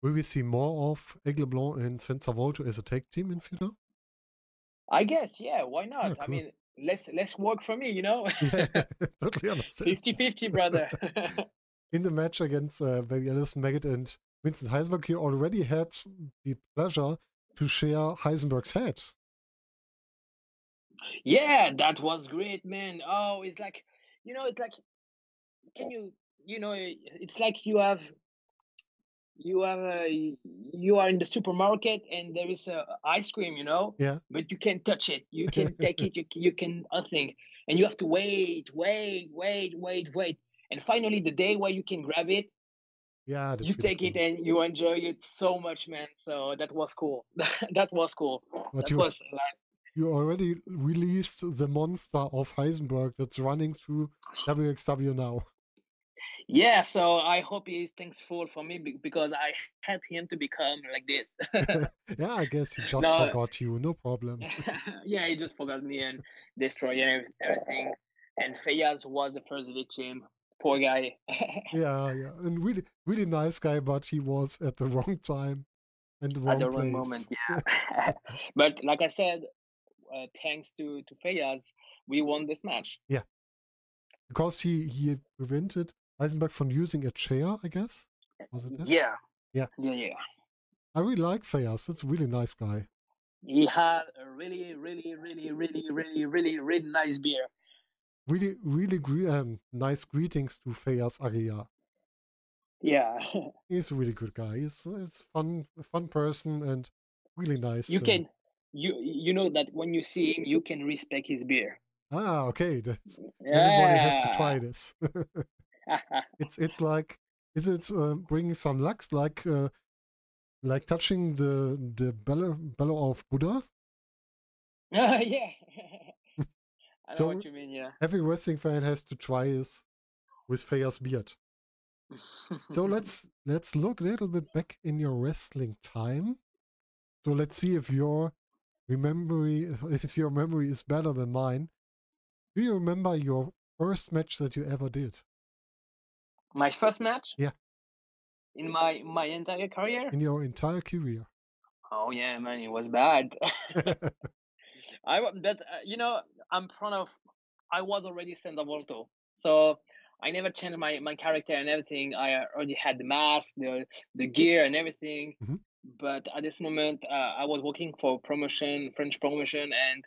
Will we see more of Aigle Blanc and Volto as a tag team in future? i guess yeah. Why not? Yeah, i mean let's let's work for me you know Yeah, totally understand. 50 50 brother In the match against uh, Baby Allison Maggot and Vincent Heisenberg, you already had the pleasure to share Heisenberg's head. yeah that was great man oh it's like you know it's like can you you know it's like you have you have a, you are in the supermarket and there is a ice cream you know? Yeah. but you can't touch it. You can take it you, you can nothing and you have to wait wait wait wait wait. And finally the day where you can grab it Yeah, you take it and you enjoy it so much man. So that was cool. That was cool. But that you was like you already released the monster of Heisenberg that's running through WXW now. Yeah so i hope he's thankful for me because i helped him to become like this yeah, I guess he just no forgot you. No problem. yeah, he just forgot me and destroyed everything. And Fayaz was the first victim. Poor guy. Yeah, yeah. And really, really nice guy, but he was at the wrong time and the At wrong the wrong place. moment, yeah. but like I said, uh, thanks to to Fayaz, we won this match. Yeah, because he he prevented Heisenberg from using a chair, I guess. Was it that? Yeah, Yeah. yeah, yeah. I really like Fayas. That's a really nice guy. He had a really, really, really, really, really, really, really nice beer. Really, really gre- um, nice greetings to Fayas Aria. Yeah, He's a really good guy. He's, he's fun, a fun person and really nice. you uh, can you you know that when you see him, you can respect his beer. ah, okay. That's, everybody has to try this. it's it's like Is it uh, bringing some luck, like uh, like touching the the bellow, bellow of Buddha? yeah. I know So- what you mean, yeah. Every wrestling fan has to try this with Fea's beard. So let's let's look a little bit back in your wrestling time. So let's see if your memory if your memory is better than mine. Do you remember your first match that you ever did my first match? Yeah. In my my entire career? in your entire career? Oh yeah, man, it was bad. I but uh, you know I'm proud of. I was already Senza Volto, so I never changed my my character and everything. I already had the mask, the the gear, and everything. Mhm. But at this moment, uh, I was working for promotion, French promotion, and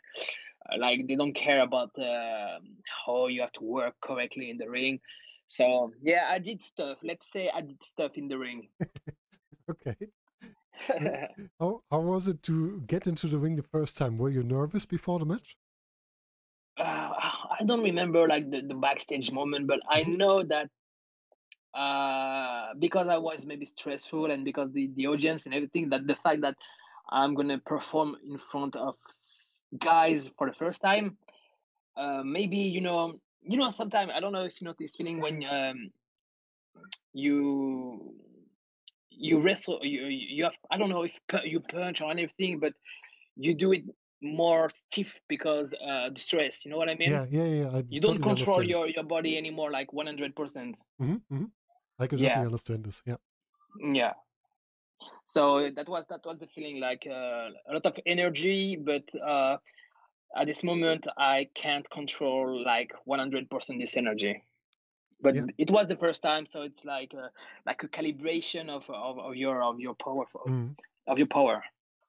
uh, like they don't care about uh, how you have to work correctly in the ring. So yeah, I did stuff. Let's say I did stuff in the ring. okay. How how was it to get into the ring the first time? Were you nervous before the match? uh, I don't remember like the, the backstage moment, but I Mhm. know that uh, because I was maybe stressful and because the, the audience and everything, that the fact that I'm gonna perform in front of guys for the first time, uh, maybe you know, you know, sometimes I don't know if you know this feeling when um, you you wrestle, you you have I don't know if you punch or anything, but you do it more stiff because uh the stress. You know what I mean? yeah, yeah, yeah. I you don't totally control understand. your your body anymore like 100% hmm hmm I can Yeah. understand this. Yeah. yeah so that was that was the feeling like uh, a lot of energy but uh at this moment i can't control like 100% this energy but Yeah. it was the first time so it's like a, like a calibration of, of, of your of your power of, Mhm. of your power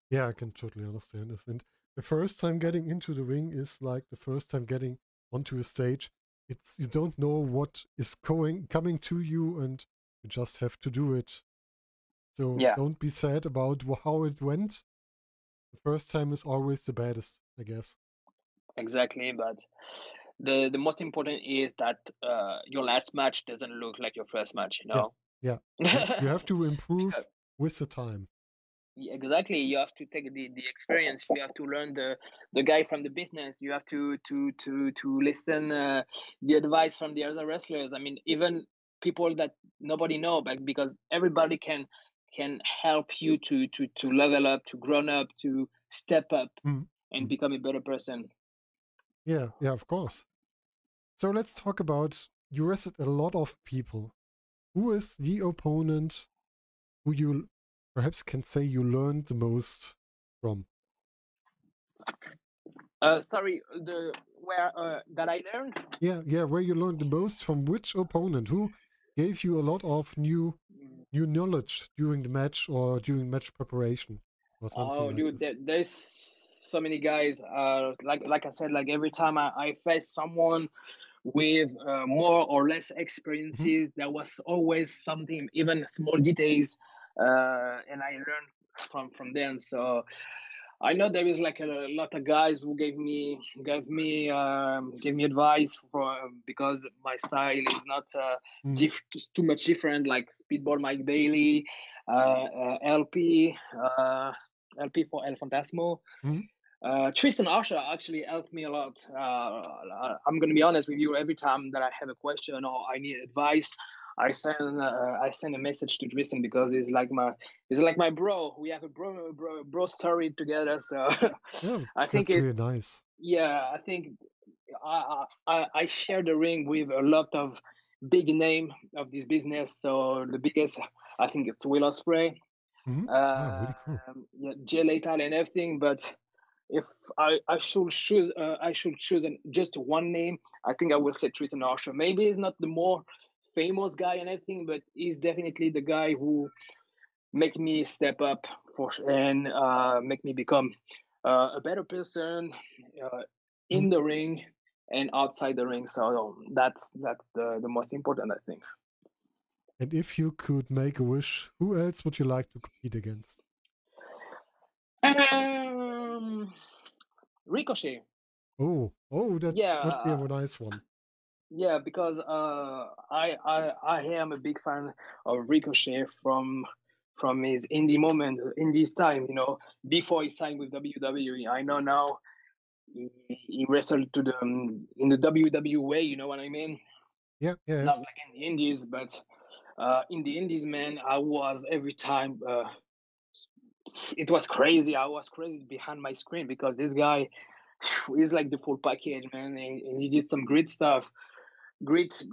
Yeah, I can totally understand this. And the first time getting into the ring is like the first time getting onto a stage. It's you don't know what is going coming to you, and you just have to do it. So Yeah. don't be sad about how it went. The first time is always the baddest, I guess. Exactly but the the most important is that uh your last match doesn't look like your first match you know yeah. You, you have to improve with the time. Yeah, exactly you have to take the, the experience you have to learn the the guy from the business you have to to to to listen uh, the advice from the other wrestlers i mean even people that nobody know but because everybody can can help you to to to level up to grown up to step up Mhm, and mhm. become a better person Yeah, yeah, of course. So let's talk about you wrestled a lot of people. Who is the opponent who you perhaps can say you learned the most from? uh sorry the where uh, that i learned Yeah, yeah, where you learned the most from which opponent? Who gave you a lot of new new knowledge during the match or during match preparation or something Oh, like dude, there's so many guys. Uh, like like I said, like every time I, I face someone with uh, more or less experiences, there was always something, even small details, uh, and I learned from from them. So I know there is like a lot of guys who gave me gave me um, gave me advice for because my style is not uh, Mm, diff- too much different. Like Speedball Mike Bailey, uh, uh, LP, uh, LP for El Phantasmo. mhm. Uh, Tristan Archer actually helped me a lot. Uh, I'm gonna be honest with you. Every time that I have a question or I need advice, I send uh, I send a message to Tristan because he's like my he's like my bro. We have a bro bro, bro story together. So Yeah, I think it's really nice. yeah. I think I, I I share the ring with a lot of big name of this business. So the biggest I think it's Will Ospreay, hmm Ah, really cool. um, yeah, Jay Lethal and everything. But if I, I should choose uh, I should choose an, just one name, I think I will say Tristan Archer. Maybe he's not the more famous guy and everything, but he's definitely the guy who make me step up for and uh, make me become uh, a better person uh, in Mhm. the ring and outside the ring. So that's that's the the most important, I think. And if you could make a wish, who else would you like to compete against? Um, Ricochet. Oh, oh, that's yeah, would be a nice one. Yeah, because uh, I I I am a big fan of Ricochet from from his indie moment, in this time. You know, before he signed with WWE. I know now he, he wrestled to the um, in the WWE. You know what I mean? Yeah, yeah. Not like in the Indies, but uh, in the Indies, man, I was every time. Uh, it was crazy. I was crazy behind my screen because this guy is like the full package, man, and, and he did some great stuff great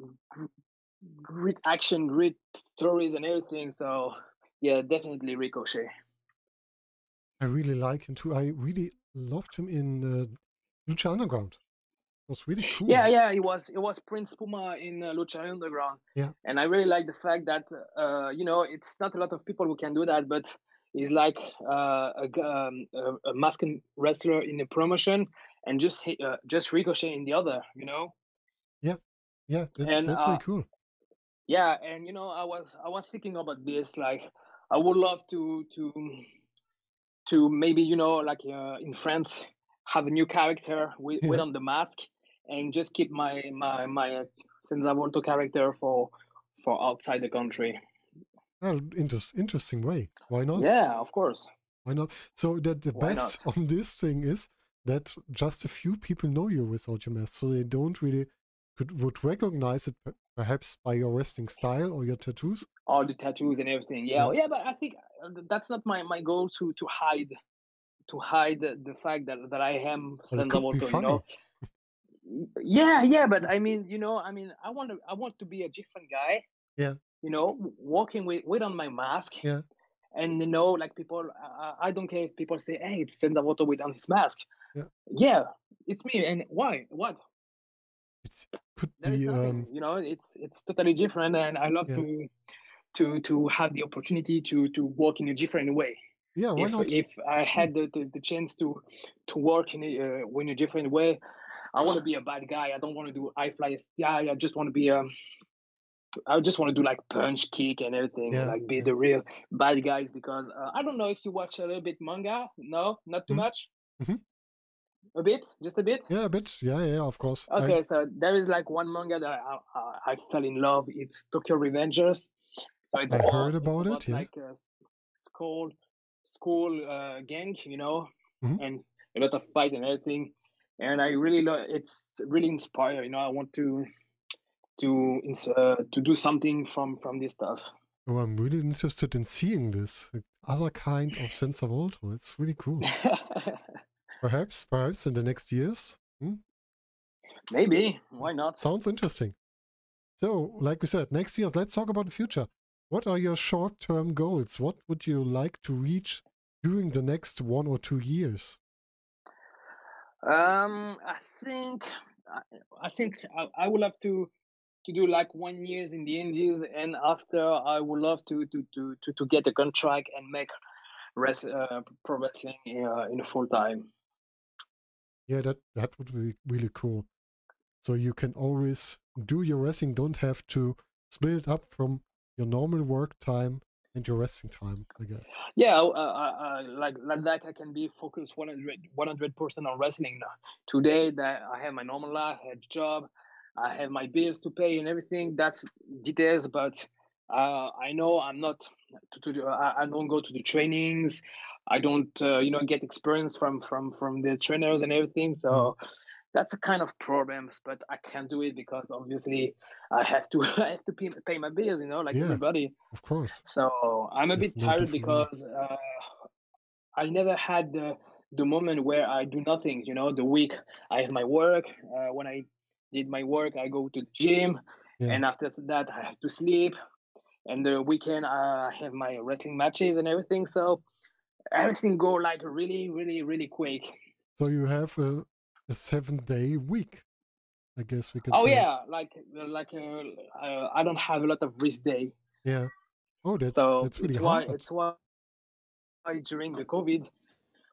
great action great stories and everything. So yeah definitely ricochet. I really like him too. I really loved him in uh, lucha underground. It was really cool. Yeah yeah it was it was prince puma in uh, lucha underground. Yeah. And i really like the fact that uh, you know it's not a lot of people who can do that but he's like uh, a, um, a, a masked wrestler in a promotion and just uh, just ricochet in the other you know yeah yeah, that's and that's uh, really cool. yeah and you know i was i was thinking about this like i would love to to to maybe you know like uh, in france have a new character with, Yeah. with on the mask and just keep my my my uh, senza volto character for for outside the country Oh, interest, interesting way. Why not? yeah of course Why not? So that the Why best on this thing is that just a few people know you without your mask, so they don't really could would recognize it perhaps by your wrestling style or your tattoos. all the tattoos and everything yeah Yeah. yeah but i think uh, that's not my my goal to to hide to hide the, the fact that that i am Well, it senza be volto you know yeah yeah but i mean you know i mean i want to i want to be a different guy Yeah. You know walking with with on my mask Yeah. and you know like people i, I don't care if people say hey it's senza volto with on his mask Yeah. yeah it's me and why what It's could there is be um you know it's it's totally different and i love Yeah. to to to have the opportunity to to work in a different way yeah, why if not? if i had the, the, the chance to to work in a uh, in a different way i want to be a bad guy i don't want to do I fly guy i just want to be um I just want to do like punch, kick, and everything, Yeah, like be the real bad guys. Because uh, I don't know if you watch a little bit manga. No, not too Mhm. much. Mhm. A bit, just a bit. Yeah, a bit. Yeah, yeah, of course. I Okay, so there is like one manga that I, I, I fell in love. It's Tokyo Revengers. So it's I all heard it's about it, about yeah. like a school school uh, gang, you know, Mhm. and a lot of fight and everything. And I really love. It's really inspired. You know, I want to to uh, to do something from from this stuff. Oh, I'm really interested in seeing this other kind of sensor of Volto. It's really cool. Perhaps, perhaps in the next years. Hmm? Maybe why not? Sounds interesting. So, like we said, next year, let's talk about the future. What are your short term goals? What would you like to reach during the next one or two years? Um, I think I, I think I, I would love to to do like one years in the Indies, and after I would love to to to to, to get a contract and make rest uh, pro wrestling uh, in full time. Yeah, that, that would be really cool. So you can always do your wrestling, don't have to split it up from your normal work time and your wrestling time, I guess. Yeah, uh, uh, like like that, I can be focused 100 percent on wrestling now. Today, that I have my normal life, I have a job, I have my bills to pay and everything. That's details, but uh, I know I'm not. To, to I, I don't go to the trainings. I don't, uh, you know, get experience from from from the trainers and everything. So that's a kind of problems, but I can't do it because obviously I have to I have to pay, pay my bills, you know, like Yeah. everybody. Of course. So I'm a bit tired because uh, I never had the the moment where I do nothing. You know, the week I have my work. Uh, when I did my work, I go to the gym, Yeah. and after that I have to sleep. And the weekend I have my wrestling matches and everything. So everything go like really, really, really quick. So you have a, a seven day week, I guess we could Oh say. yeah, like like uh, uh, I don't have a lot of rest day. Yeah. Oh, that's so that's really it's why hard. it's why during the COVID,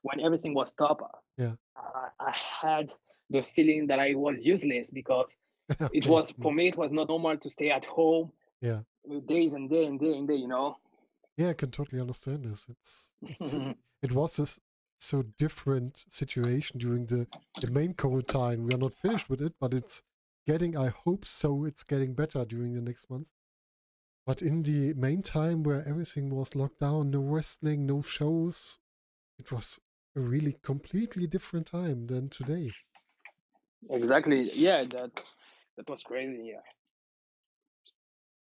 when everything was stopped, Yeah. I, I had the feeling that I was useless because it was Mm. for me it was not normal to stay at home Yeah. uh, days and day and day and day. You know. Yeah, I can totally understand this. It's, it's it was this so different situation during the the main COVID time. We are not finished with it, but it's getting, I hope so, it's getting better during the next month. But in the main time where everything was locked down, no wrestling, no shows, it was a really completely different time than today. Exactly. Yeah, that that was crazy. Yeah.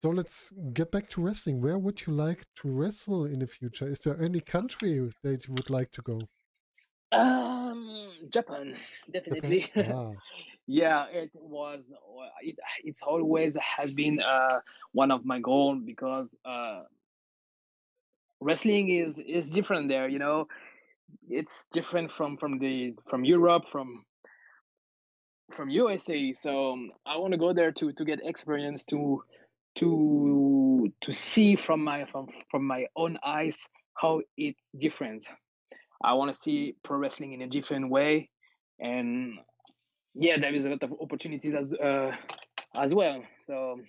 So let's get back to wrestling. Where would you like to wrestle in the future? Is there any country that you would like to go? Um, Japan, Japan? definitely. Ah, Yeah, it was. uh, It it's always has been uh one of my goal because uh wrestling is is different there. You know, it's different from from the from Europe from from USA. So um, I want to go there to to get experience to to to see from my from from my own eyes how it's different. I want to see pro wrestling in a different way, and yeah, there is a lot of opportunities as uh, as well. So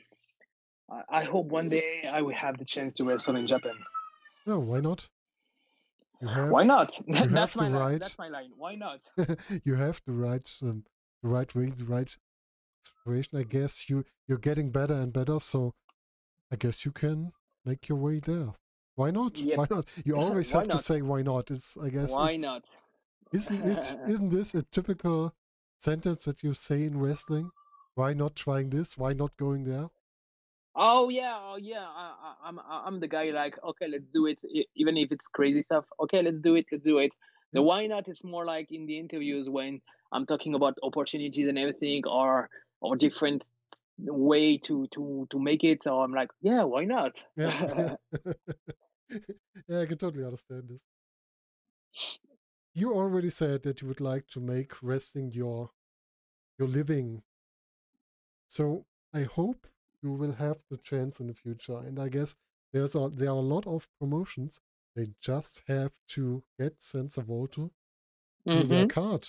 I, I hope one day I will have the chance to wrestle in Japan. no, why not? Have Why not? That's my the line. right That's my line. Why not? you have the right um, the right way, the right situation. I guess you you're getting better and better, so I guess you can make your way there. Why not? Yep. Why not? You always have to say why not. It's I guess Why not? Isn't it? Isn't this a typical sentence that you say in wrestling? Why not trying this? Why not going there? Oh yeah, oh yeah. I, I, I'm I'm the guy like okay, let's do it, even if it's crazy stuff. Okay, let's do it. Let's do it. The mm. why not is more like in the interviews when I'm talking about opportunities and everything, or or different way to to to make it. So I'm like, yeah, why not? Yeah, yeah, I can totally understand this. You already said that you would like to make wrestling your your living. So I hope you will have the chance in the future. And I guess there's a there are a lot of promotions. They just have to get Senza Volto to their hmm card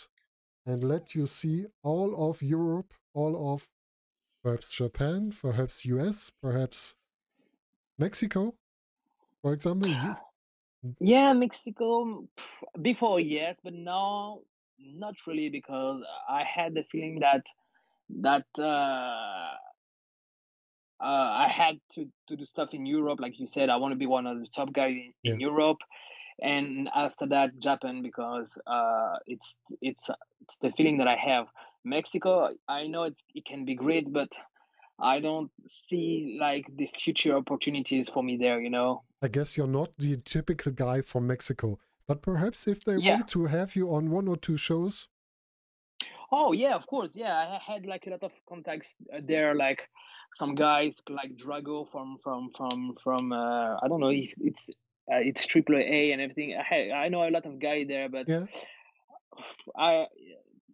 and let you see all of Europe, all of perhaps Japan, perhaps US, perhaps Mexico, for example. You, Yeah, Mexico before yes, but now not really because I had the feeling that that uh, uh, I had to, to do stuff in Europe, like you said. I want to be one of the top guys in, Yeah. in Europe, and after that, Japan because uh, it's it's it's the feeling that I have. Mexico, I know it's it can be great, but I don't see like the future opportunities for me there. You know? I guess you're not the typical guy from Mexico, but perhaps if they Yeah. want to have you on one or two shows, Oh yeah, of course. Yeah, I had like a lot of contacts uh, there, like some guys like Drago from from from from uh, I don't know if it's uh, it's triple A and everything. I I know a lot of guys there, but yeah, I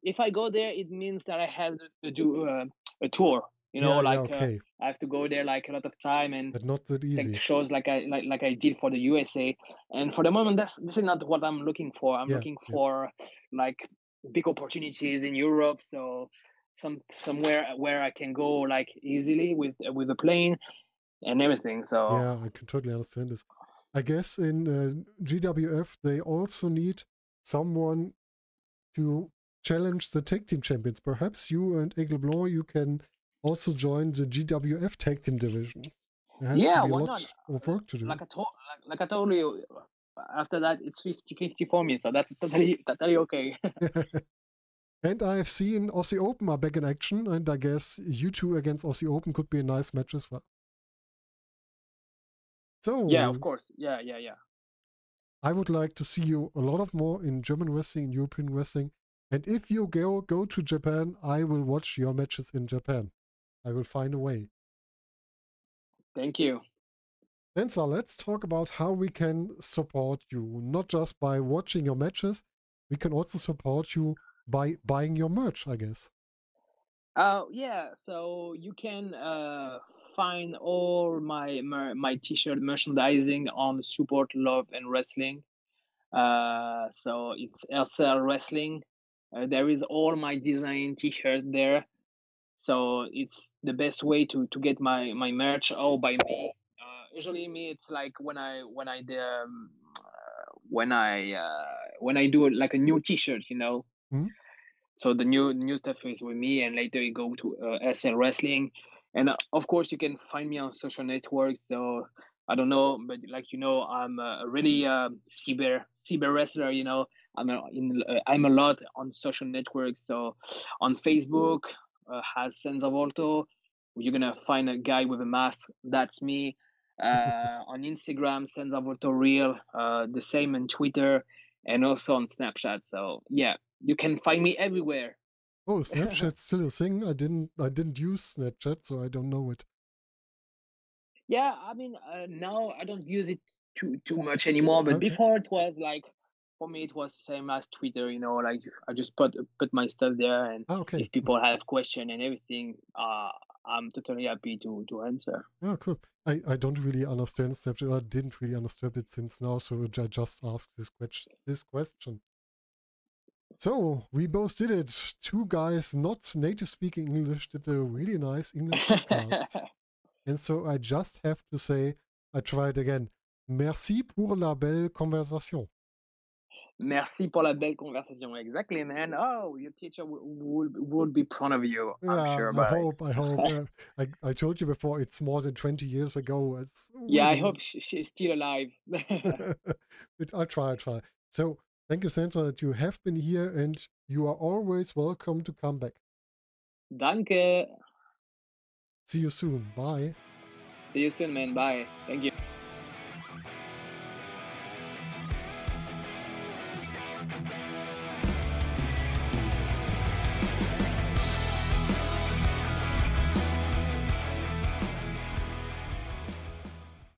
if I go there, it means that I have to do uh, a tour. You know, yeah, yeah, like uh, I have to go there like a lot of time and but not that easy. shows like I like like I did for the USA. And for the moment, that's this is not what I'm looking for. I'm looking for like big opportunities in Europe. So some somewhere where I can go like easily with with a plane and everything. So Yeah, I can totally understand this. I guess in uh, GWF they also need someone to challenge the tag team champions. Perhaps you and Aigle Blanc, you can also join the GWF tag team division. Yeah, to why not? of work to do. Like I told like, like I told you, after that it's 50-50 for me. So that's totally totally okay. and I have seen Aussie Open are back in action, and I guess you two against Aussie Open could be a nice match as well. Yeah, of course. Yeah, yeah, yeah. I would like to see you a lot of more in German wrestling, in European wrestling. And if you go go to Japan, I will watch your matches in Japan. I will find a way. Thank you. Senza, let's talk about how we can support you, not just by watching your matches. We can also support you by buying your merch, I guess. Uh, yeah, so you can uh, find all my mer- my t-shirt merchandising on Support Love and Wrestling. Uh, so it's LCL Wrestling. Uh, there is all my design t-shirt there. So it's the best way to to get my my merch all by me. Uh, usually me, it's like when I when I um, uh, when I uh, when I do like a new t-shirt, you know. Mhm. so the new new stuff is with me, and later you go to uh, SL Wrestling, and uh, of course you can find me on social networks. So I don't know, but like you know, I'm a really uh, cyber cyber wrestler. You know, I'm a, in uh, I'm a lot on social networks. So on Facebook uh, has Senza Volto. You're gonna find a guy with a mask. That's me. Uh, on Instagram, Senza Volto Real. Uh, the same on Twitter and also on Snapchat. So yeah, you can find me everywhere. Oh, Snapchat's still a thing. I didn't I didn't use Snapchat, so I don't know it. Yeah, I mean uh, now I don't use it too too much anymore, but Okay. before it was like for me it was same as Twitter. You know, like I just put put my stuff there, and Ah, okay. if people have question and everything, uh, I'm totally happy to to answer. Yeah, cool. I, I don't really understand Snapchat. I didn't really understand it since now, so I just asked this question. This question. So we both did it. Two guys not native speaking English did a really nice English podcast. and so I just have to say, I tried again. Merci pour la belle conversation. Merci pour la belle conversation. Exactly, man. Oh, your teacher w- would would be proud of you. I'm Yeah, sure I about hope. I hope. uh, I, I told you before. It's more than twenty years ago. It's Yeah, I hope sh- she's still alive. but I'll try, I'll try. So thank you, Senza, that you have been here and you are always welcome to come back. Danke. See you soon. Bye. See you soon, man. Bye. Thank you.